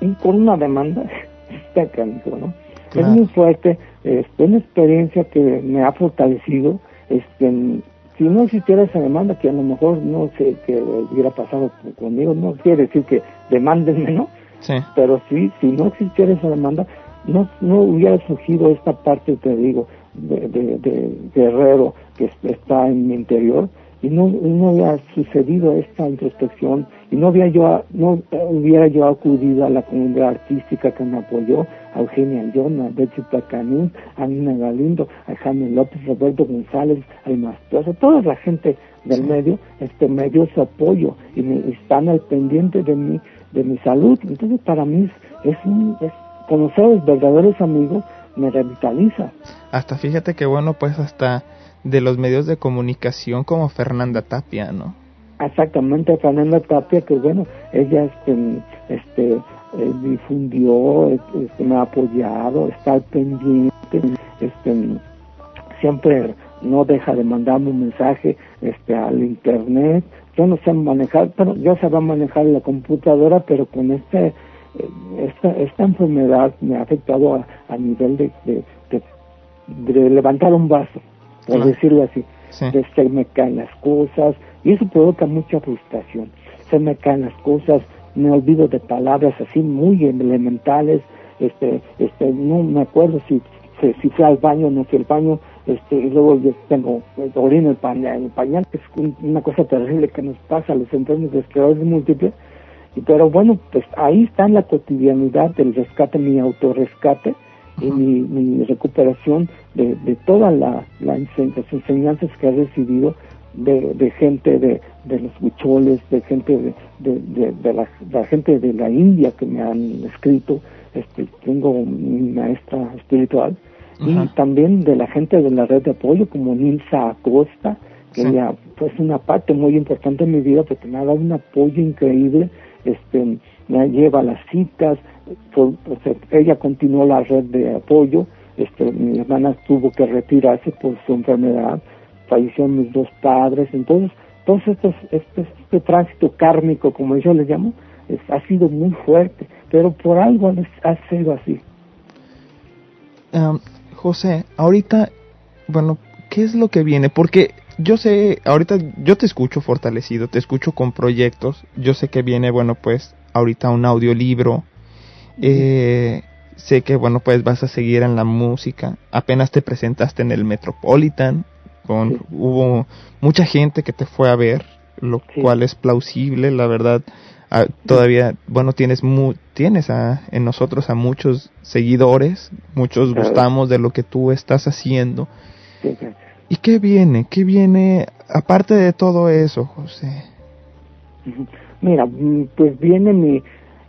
Y con una demanda, está canijo, ¿no? Claro. Es muy fuerte, este, una experiencia que me ha fortalecido, este, si no existiera esa demanda, que a lo mejor no sé qué hubiera pasado conmigo, no quiere decir que demándenme, ¿no? Sí. pero sí, si no existiera esa demanda, no, no hubiera surgido esta parte, te digo, de, de, de guerrero que es- está en mi interior y no, no hubiera sucedido esta introspección y no había yo, no hubiera yo acudido a la comunidad artística que me apoyó, a Eugenia Yona, a Betsy Tacanín, a Nina Galindo, a Jaime López, Roberto González, al Mastroso, toda la gente del medio, este me dio su apoyo y, me, están al pendiente de mi, de mi salud. Entonces para mí es, es un, es, conocer a los verdaderos amigos me revitaliza. Hasta fíjate que bueno, pues hasta de los medios de comunicación como Fernanda Tapia, ¿no? Exactamente, Fernanda Tapia, que bueno, ella este, este eh, difundió, este, me ha apoyado, está al pendiente, este, siempre no deja de mandarme un mensaje este, al internet. Yo no sé manejar, pero yo sabía manejar la computadora, pero con este, eh, esta, esta enfermedad me ha afectado a, a nivel de, de, de, de levantar un vaso, por Claro. decirlo así Sí. se me caen las cosas y eso provoca mucha frustración. Se me caen las cosas, me olvido de palabras así muy elementales, este, este, no me acuerdo si, si, si fui al baño o no fui al baño, este, y luego yo tengo eh, orina en el pañal, el pañal que es un- una cosa terrible que nos pasa a los enfermos de esclerosis múltiple, y, pero bueno, pues ahí está en la cotidianidad del rescate, mi autorrescate, y mi, mi recuperación de, de todas la, las enseñanzas que he recibido de, de gente de, de los huicholes, de gente de, de, de- de la, la gente de la India que me han escrito, este, tengo mi maestra espiritual, y también de la gente de la red de apoyo como Nilsa Acosta, que Sí. ella fue una parte muy importante en mi vida porque me ha dado un apoyo increíble, este, me lleva a las citas, sea, ella continuó la red de apoyo, este, mi hermana tuvo que retirarse por su enfermedad, fallecieron mis dos padres, entonces todos estos, este, este tránsito kármico, como yo le llamo, ha sido muy fuerte, pero por algo ha sido así. Am, José, ahorita, bueno, ¿qué es lo que viene? Porque yo sé, ahorita yo te escucho fortalecido, te escucho con proyectos, yo sé que viene, bueno, pues ahorita un audiolibro, eh, sé que, bueno, pues vas a seguir en la música, apenas te presentaste en el Metropolitan, con, Sí. hubo mucha gente que te fue a ver, lo Sí. cual es plausible, la verdad. Ah, todavía, bueno, tienes mu tienes a, en nosotros a muchos seguidores, muchos Claro. gustamos de lo que tú estás haciendo. Sí. ¿Y qué viene? ¿Qué viene aparte de todo eso, José? Mira, mm, pues viene mi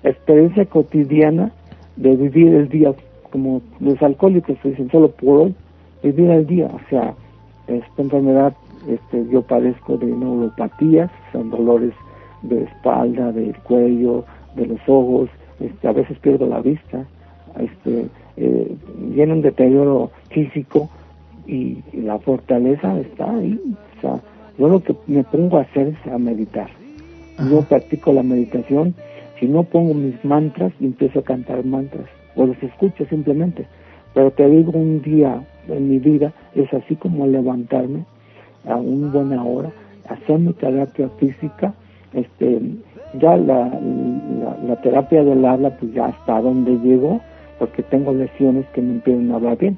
experiencia cotidiana de vivir el día, como los alcohólicos dicen, solo por hoy, vivir el día. O sea, esta enfermedad, este, yo padezco de neuropatías, son dolores de espalda, del cuello, de los ojos, este, a veces pierdo la vista, este, eh, viene un deterioro físico y, y la fortaleza está ahí. O sea, yo lo que me pongo a hacer es a meditar. Yo practico la meditación Si no pongo mis mantras, empiezo a cantar mantras, o los escucho simplemente. Pero te digo, un día en mi vida es así como levantarme a una buena hora, hacer mi terapia física, este, ya la, la, la terapia del habla pues ya hasta donde llegó, porque tengo lesiones que me impiden hablar bien.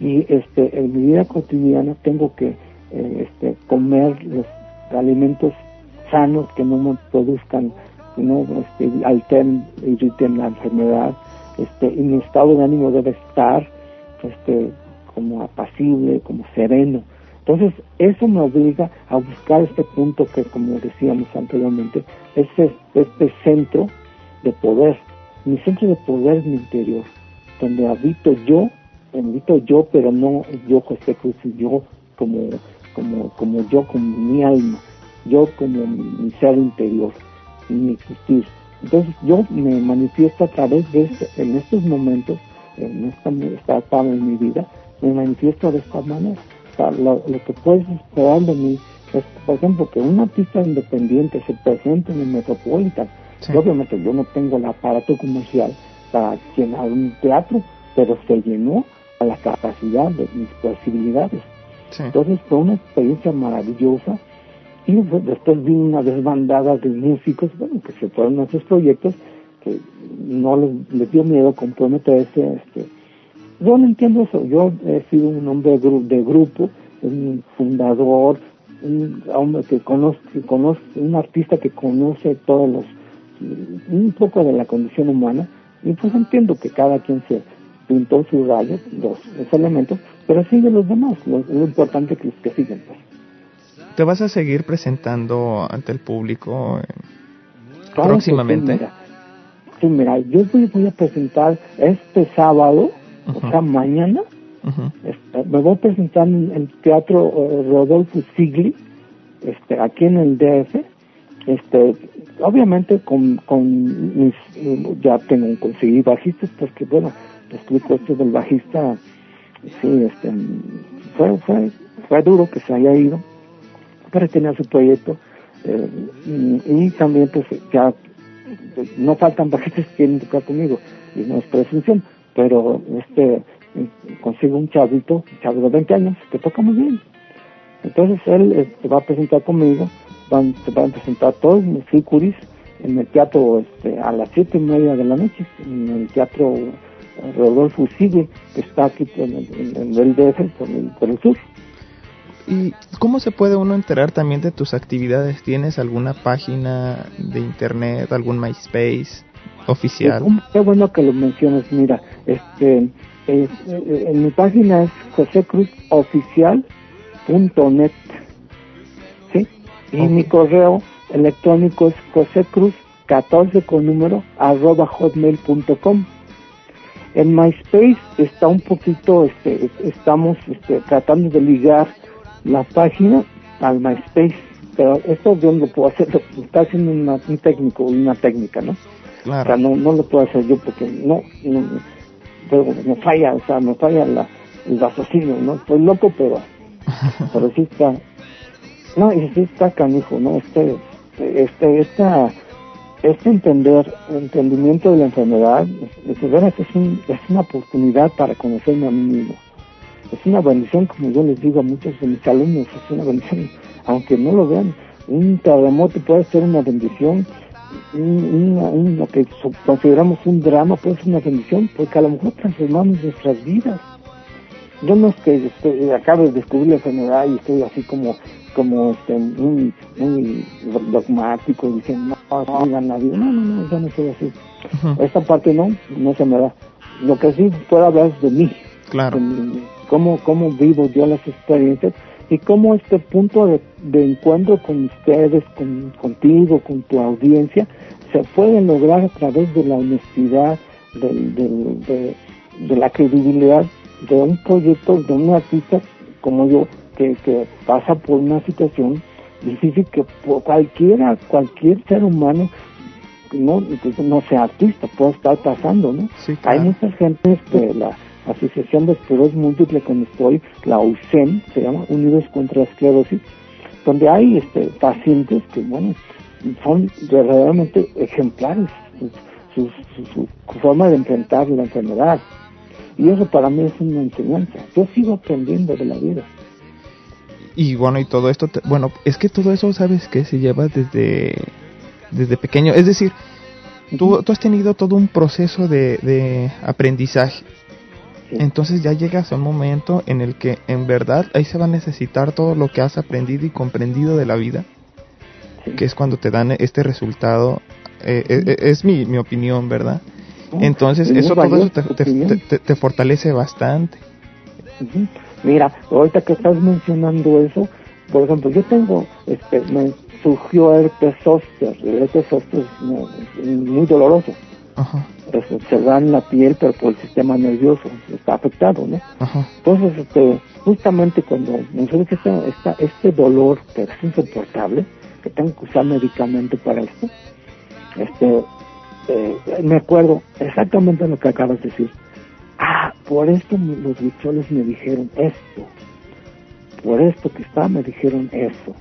Y este, en mi vida cotidiana tengo que eh, este, comer los alimentos sanos que no me produzcan, no este, alteren, irriten la enfermedad, este, y mi estado de ánimo debe estar este, como apacible, como sereno. Entonces, eso me obliga a buscar este punto que, como decíamos anteriormente, es este centro de poder. Mi centro de poder es mi interior, donde habito yo, habito yo, pero no yo José Cruz, yo como, como, como yo, como mi alma, yo como mi ser interior, mi existir. Entonces yo me manifiesto a través de, este, en estos momentos, en esta, esta etapa de mi vida, me manifiesto de esta manera. O sea, lo, lo que puedes esperar de mí es, por ejemplo, que un artista independiente se presente en el Metropolitan. Obviamente yo no tengo el aparato comercial para llenar un teatro, pero se llenó a la capacidad de mis posibilidades. Entonces fue una experiencia maravillosa y después vino una desbandada de músicos, bueno, que se fueron a esos proyectos, que no les, dio miedo comprometerse. Este. Yo no entiendo eso, yo he sido un hombre de, gru- de grupo, un fundador, un hombre que conoce, que conoce, un artista que conoce todos los, un poco de la condición humana, y pues entiendo que cada quien se pintó sus rayos, los, los elementos, pero sigue los demás, lo, lo importante que, que siguen. Pues. ¿Te vas a seguir presentando ante el público eh, Claro sí, próximamente? mira. Sí, mira, yo voy, voy a presentar este sábado, o sea, mañana, este, me voy a presentar en el Teatro eh, Rodolfo Sigli, este, aquí en el DF, este, obviamente con, con mis, ya tengo conseguí bajistas, porque bueno, te explico esto del bajista, sí, este, fue, fue, fue duro que se haya ido, pero tenía su proyecto, eh, y, también pues ya pues, no faltan bajistas que quieren tocar conmigo, y no es presunción, pero este consigo un chavito, un chavo de 20 años, que toca muy bien. Entonces él eh, se va a presentar conmigo, van, se van a presentar todos mis figuris en el teatro este, a las siete y media de la noche, en el teatro eh, Rodolfo Sigue, que está aquí en el, en- el DF, por el sur. ¿Y cómo se puede uno enterar también de tus actividades? ¿Tienes alguna página de internet, algún MySpace oficial? Qué- bueno que lo mencionas, mira, este, eh, en mi página es josecruzoficial.net, ¿sí? Y mi correo electrónico es josecruz14 con número arroba hotmail.com. En MySpace está un poquito, este, estamos este, tratando de ligar la página al MySpace, pero esto yo no lo puedo hacer, lo está haciendo una- un técnico, una técnica, ¿no? Claro. O sea, no, no lo puedo hacer yo porque no, no pero me falla, o sea, me falla la, el raciocinio, ¿no? Estoy loco, pero, pero sí está, no, y sí está canijo, ¿no? Este, este, esta, este entender, entendimiento de la enfermedad, es, de veras es, un, es una oportunidad para conocerme a mí mismo. Es una bendición, como yo les digo a muchos de mis alumnos, es una bendición, aunque no lo vean, un terremoto puede ser una bendición, un, lo que consideramos un drama puede ser una bendición, porque a lo mejor transformamos nuestras vidas. Yo no es que este, acabe de descubrir la enfermedad y estoy así como como este, muy, muy dogmático diciendo no, no vida. No, no, no, yo no soy así. Esta parte no, no se me da. Lo que sí puedo hablar es de mí. Claro. de mi- cómo, cómo vivo yo las experiencias y cómo este punto de, de encuentro con ustedes, con, contigo, con tu audiencia, se puede lograr a través de la honestidad, de, de la credibilidad de un proyecto, de un artista como yo, que, que pasa por una situación difícil que cualquiera, cualquier ser humano no, no sea artista, puede estar pasando, ¿no? Hay muchas gentes la Asociación de Esclerosis Múltiple con estoy, la USEM, se llama Unidos contra la Esclerosis, donde hay este, pacientes que, bueno, son verdaderamente ejemplares su, su, su- su forma de enfrentar la enfermedad. Y eso para mí es una enseñanza. Yo sigo aprendiendo de la vida. Y bueno, y todo esto, te- bueno, es que todo eso, ¿sabes que Se lleva desde, desde pequeño. Es decir, tú, tú has tenido todo un proceso de, de aprendizaje. Entonces ya llegas a un momento en el que en verdad ahí se va a necesitar todo lo que has aprendido y comprendido de la vida, que es cuando te dan este resultado. eh, eh, eh, es mi, mi opinión, ¿verdad? Entonces eso todo eso te, te- te- te- fortalece bastante. Mira, ahorita que estás mencionando eso, por ejemplo, yo tengo, este, me surgió herpes zóster. El herpes zóster es muy doloroso. Ajá, Eso, se da en la piel, pero por el sistema nervioso está afectado, ¿no? ajá. Entonces, este, justamente cuando nosotros esta- este dolor que es insoportable, que tengo que usar medicamento para esto, este, eh, me acuerdo exactamente lo que acabas de decir. Ah, por esto los bicholes me dijeron esto. Por esto que estaba me dijeron eso.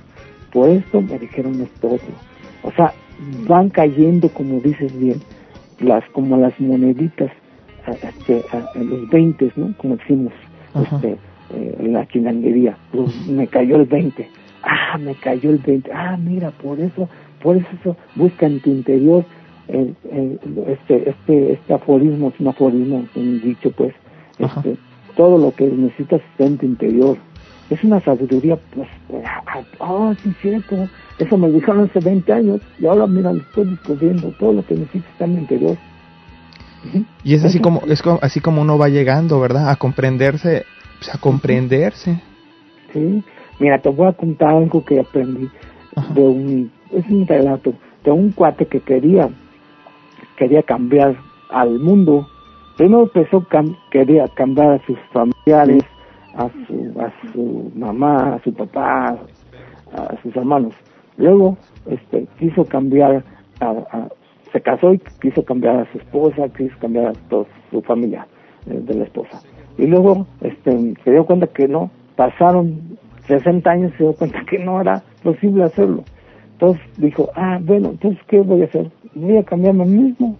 Por esto me dijeron esto otro. O sea, van cayendo, como dices bien, las como las moneditas a- este, a- los 20, ¿no? Como decimos Ajá. este, eh, en la chinanguería. Pues, me cayó el 20. Ah, me cayó el 20. Ah, mira, por eso, por eso, eso busca en tu interior el, el- este, este, este aforismo, es un aforismo, un dicho, pues, este, todo lo que necesitas está en tu interior. Es una sabiduría, pues, ah, ah, sí, es cierto. Eso me dijeron hace 20 años y ahora, mira, lo estoy descubriendo. Todo lo que necesitas está en mi interior. Y es así como es como, así como uno va llegando, ¿verdad? A comprenderse, pues, a comprenderse. Sí, mira, te voy a contar algo que aprendí de un, es un relato de un cuate que quería, quería cambiar al mundo. Primero empezó, cam- quería cambiar a sus familiares, a su, a su mamá, a su papá, a sus hermanos. Luego, este, quiso cambiar a, se casó y quiso cambiar a su esposa, quiso cambiar a toda su familia eh, de la esposa. Y luego, este, se dio cuenta que no, pasaron 60 años y se dio cuenta que no era posible hacerlo. Entonces dijo, ah, bueno, entonces, ¿qué voy a hacer? Voy a cambiarme a mí mismo.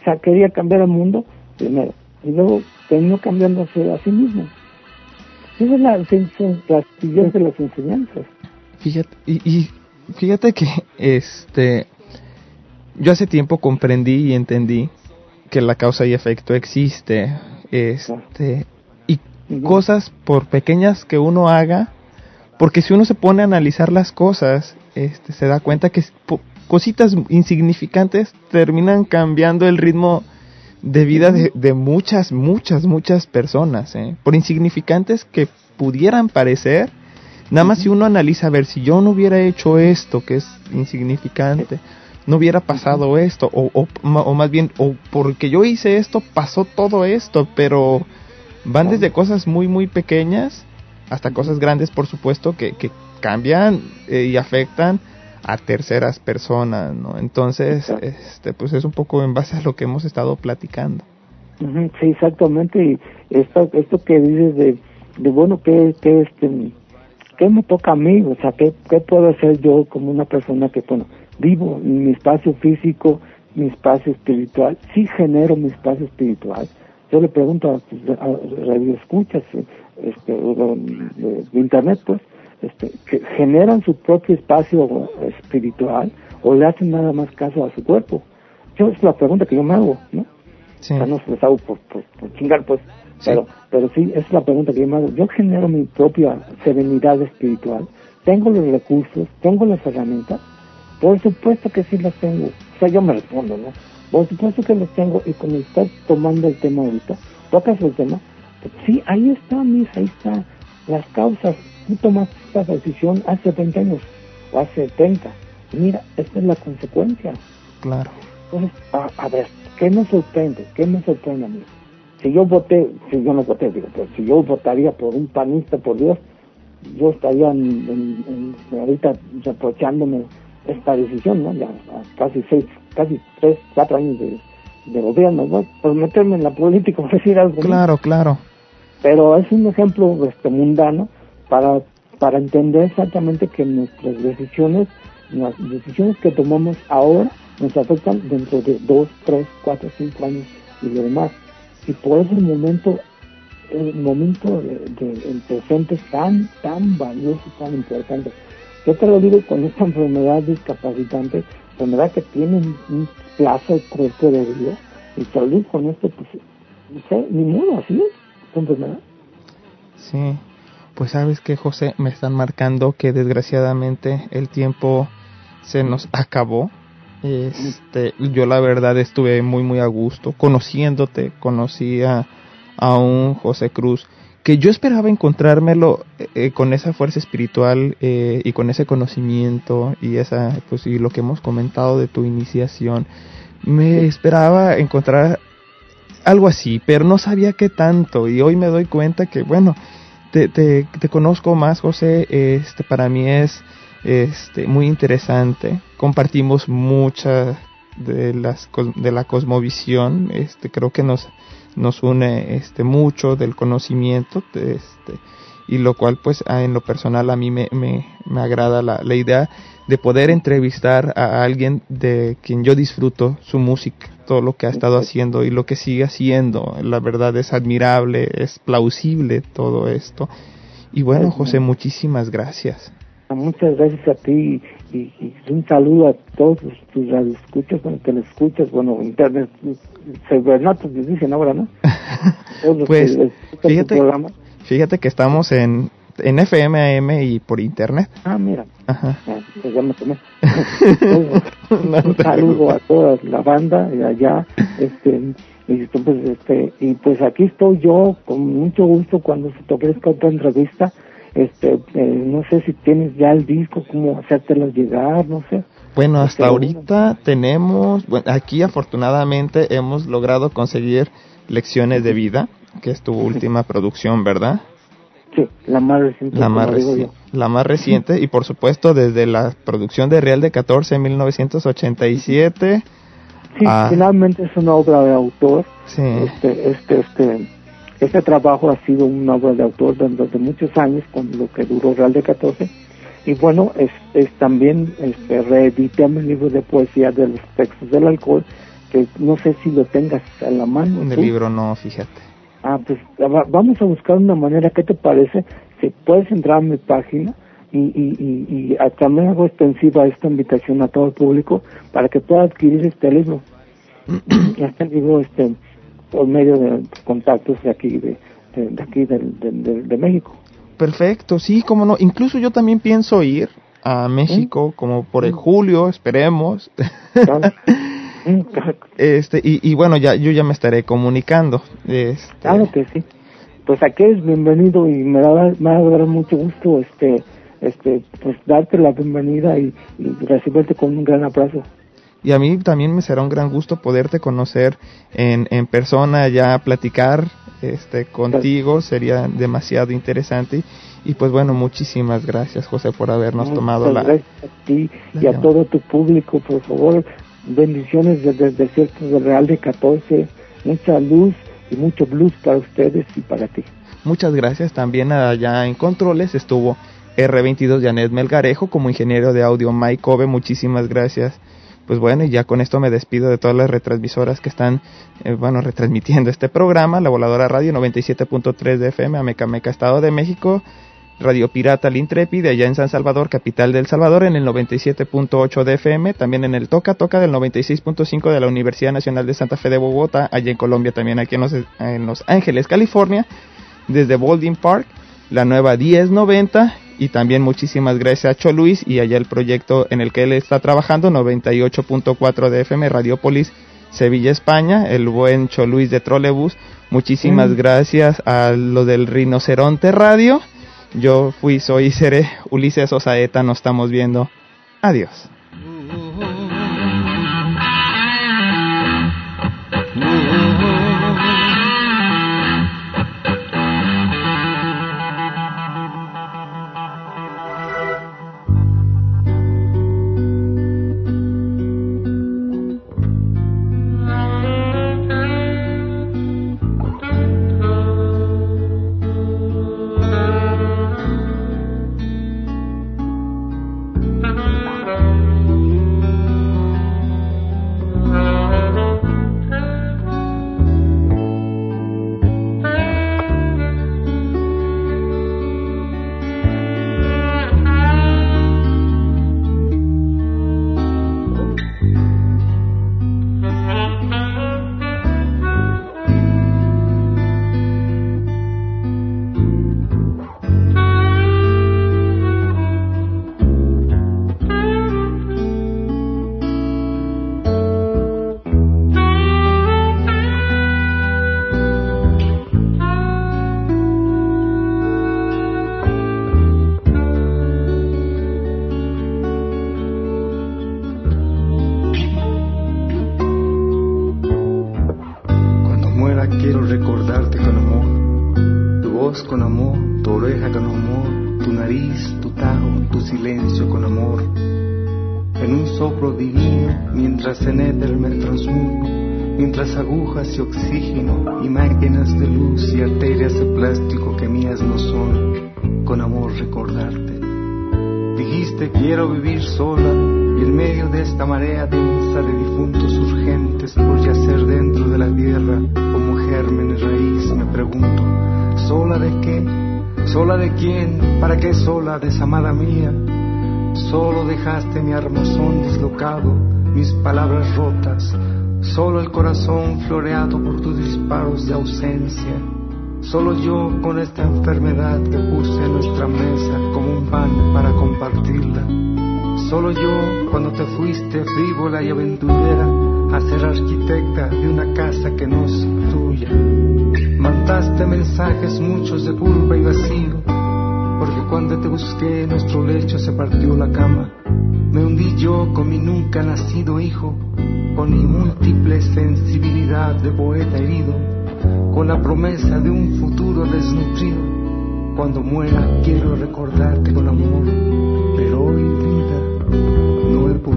O sea, quería cambiar el mundo primero. Y luego terminó cambiándose a sí mismo. Esa es la, siguientes de las enseñanzas. Fíjate, y, y fíjate que este yo hace tiempo comprendí y entendí que la causa y efecto existe, este y cosas por pequeñas que uno haga, porque si uno se pone a analizar las cosas, este se da cuenta que cositas insignificantes terminan cambiando el ritmo de vida de, de muchas, muchas, muchas personas, ¿eh? por insignificantes que pudieran parecer, nada más si uno analiza a ver si yo no hubiera hecho esto que es insignificante, no hubiera pasado esto, o, o más bien, o porque yo hice esto, pasó todo esto, pero van desde cosas muy, muy pequeñas hasta cosas grandes, por supuesto, que, que cambian eh, y afectan a terceras personas, ¿no? Entonces, este, pues es un poco en base a lo que hemos estado platicando. Sí, exactamente. Y esto, esto que dices de, de bueno, ¿qué, qué, este, ¿qué me toca a mí? O sea, ¿qué, ¿qué puedo hacer yo como una persona que, bueno, vivo en mi espacio físico, mi espacio espiritual? Sí genero mi espacio espiritual. Yo le pregunto a, tus- a radioescuchas este, de internet, pues, este, que generan su propio espacio espiritual o le hacen nada más caso a su cuerpo. Yo es la pregunta que yo me hago, ¿no? O sea, no se hago por, por, por chingar, pues. Pero, pero sí, esa es la pregunta que yo me hago. Yo genero mi propia serenidad espiritual. Tengo los recursos, tengo las herramientas. Por supuesto que sí las tengo. O sea, yo me respondo, ¿no? Por supuesto que las tengo. Y como estás tomando el tema ahorita, tocas el tema. pues sí, ahí está, mis, ahí está. Las causas. Tú tomaste esta decisión hace 20 años o hace 30. Mira, esta es la consecuencia. Claro. Entonces, a, a ver, ¿qué me sorprende? ¿Qué me sorprende a mí? Si yo voté, si yo no voté, digo, pero si yo votaría por un panista, por Dios, yo estaría en, en- en- ahorita reprochándome esta decisión, ¿no? Ya casi seis, casi tres, cuatro años de, de gobierno, ¿no? Por meterme en la política, por decir algo. ¿no? Claro, claro. Pero es un ejemplo este, mundano para para entender exactamente que nuestras decisiones, las decisiones que tomamos ahora nos afectan dentro de dos, tres, cuatro, cinco años y lo demás. Y por eso el momento, el momento de, de- presente es tan, tan valioso, tan importante. Yo te lo digo con esta enfermedad discapacitante, enfermedad que tiene un, un plazo cuerpo de vida, y digo con esto, pues, no sé, ni modo, así es, enfermedad. Sí, pues sabes que José, me están marcando que desgraciadamente el tiempo se nos acabó. Este, yo la verdad estuve muy muy a gusto conociéndote, conocí a, a un José Cruz que yo esperaba encontrármelo eh, con esa fuerza espiritual eh, y con ese conocimiento y esa pues y lo que hemos comentado de tu iniciación. Me esperaba encontrar algo así, pero no sabía qué tanto. Y hoy me doy cuenta que bueno, te, te, conozco más José, este para mí es este muy interesante, compartimos mucha de las de la cosmovisión, este creo que nos nos une este mucho del conocimiento, este y lo cual pues en lo personal a mí me, me, me agrada la, la idea de poder entrevistar a alguien de quien yo disfruto su música, todo lo que ha estado haciendo y lo que sigue haciendo. La verdad es admirable, es plausible todo esto. Y bueno, José, muchísimas gracias. Muchas gracias a ti y, y un saludo a todos tus, radioescuchas, bueno, que les escuchas, bueno, internet, cibernatos les dicen ahora, ¿no? Todos Pues, fíjate, fíjate que estamos en, en FM, AM y por internet. Ah, mira, Ajá. pues ya me tomé. Un saludo a toda la banda de allá, este, y pues, este, y pues aquí estoy yo con mucho gusto cuando se te ofrezca otra entrevista, este, eh, no sé si tienes ya el disco, cómo hacértelo llegar, no sé. Bueno, hasta Este, ahorita tenemos, bueno, aquí afortunadamente hemos logrado conseguir lecciones de vida, que es tu última producción, ¿verdad? Sí, la más reciente. La más, reci- la más reciente y por supuesto desde la producción de Real de 14 en 1987. Sí, Ah. finalmente es una obra de autor. Sí. Este, este, este, este trabajo ha sido una obra de autor durante muchos años, con lo que duró Real de 14. Y bueno, es, es también este, reedité mi libro de poesía de los textos del alcohol, que no sé si lo tengas a la mano. ¿tú? libro no, fíjate. Ah, pues va- vamos a buscar una manera, ¿qué te parece? Si puedes entrar a mi página y, y, y, y a- también hago extensiva esta invitación a todo el público para que pueda adquirir este libro. este libro este, por medio de contactos de aquí, de, de, de aquí del- de, de- México. Perfecto, sí, cómo no. Incluso yo también pienso ir a México como por el julio, esperemos. este y, y bueno, ya yo ya me estaré comunicando. Este, Claro que sí. Pues aquí es bienvenido y me va, a- me va a dar mucho gusto este este pues darte la bienvenida y, y recibirte con un gran abrazo. Y a mí también me será un gran gusto poderte conocer en, en persona, ya platicar este contigo, sería demasiado interesante. Y pues bueno, muchísimas gracias José por habernos tomado la... gracias a ti la y a todo tu público, por favor. Bendiciones desde el desierto del Real de 14. Mucha luz y mucho blues para ustedes y para ti. Muchas gracias también allá en Controles estuvo R22 Janet Melgarejo como ingeniero de audio Mike Kobe, muchísimas gracias. Pues bueno, y ya con esto me despido de todas las retransmisoras que están, eh, bueno, retransmitiendo este programa, La Voladora Radio 97.3 de FM, Amecameca, Estado de México, Radio Pirata El Intrépide, allá en San Salvador, capital del Salvador, en el 97.8 de FM, también en el Toca Toca del 96.5 de la Universidad Nacional de Santa Fe de Bogotá, allá en Colombia, también aquí en Los, en Los Ángeles, California, desde Baldwin Park, la nueva 1090 y también muchísimas gracias a Cho Luis y allá el proyecto en el que él está trabajando 98.4 de FM Radiopolis Sevilla España el buen Cho Luis de Trolebus muchísimas Mm. gracias a lo del Rinoceronte Radio yo fui soy y seré Ulises Osaeta nos estamos viendo. Adiós Solo yo con esta enfermedad que puse en nuestra mesa como un pan para compartirla. Solo yo cuando te fuiste frívola y aventurera a ser arquitecta de una casa que no es tuya. Mandaste mensajes muchos de culpa y vacío, porque cuando te busqué en nuestro lecho se partió la cama. Me hundí yo con mi nunca nacido hijo, con mi múltiple sensibilidad de poeta herido, con la promesa de un futuro desnutrido. Cuando muera quiero recordarte con amor, pero hoy vida no he podido.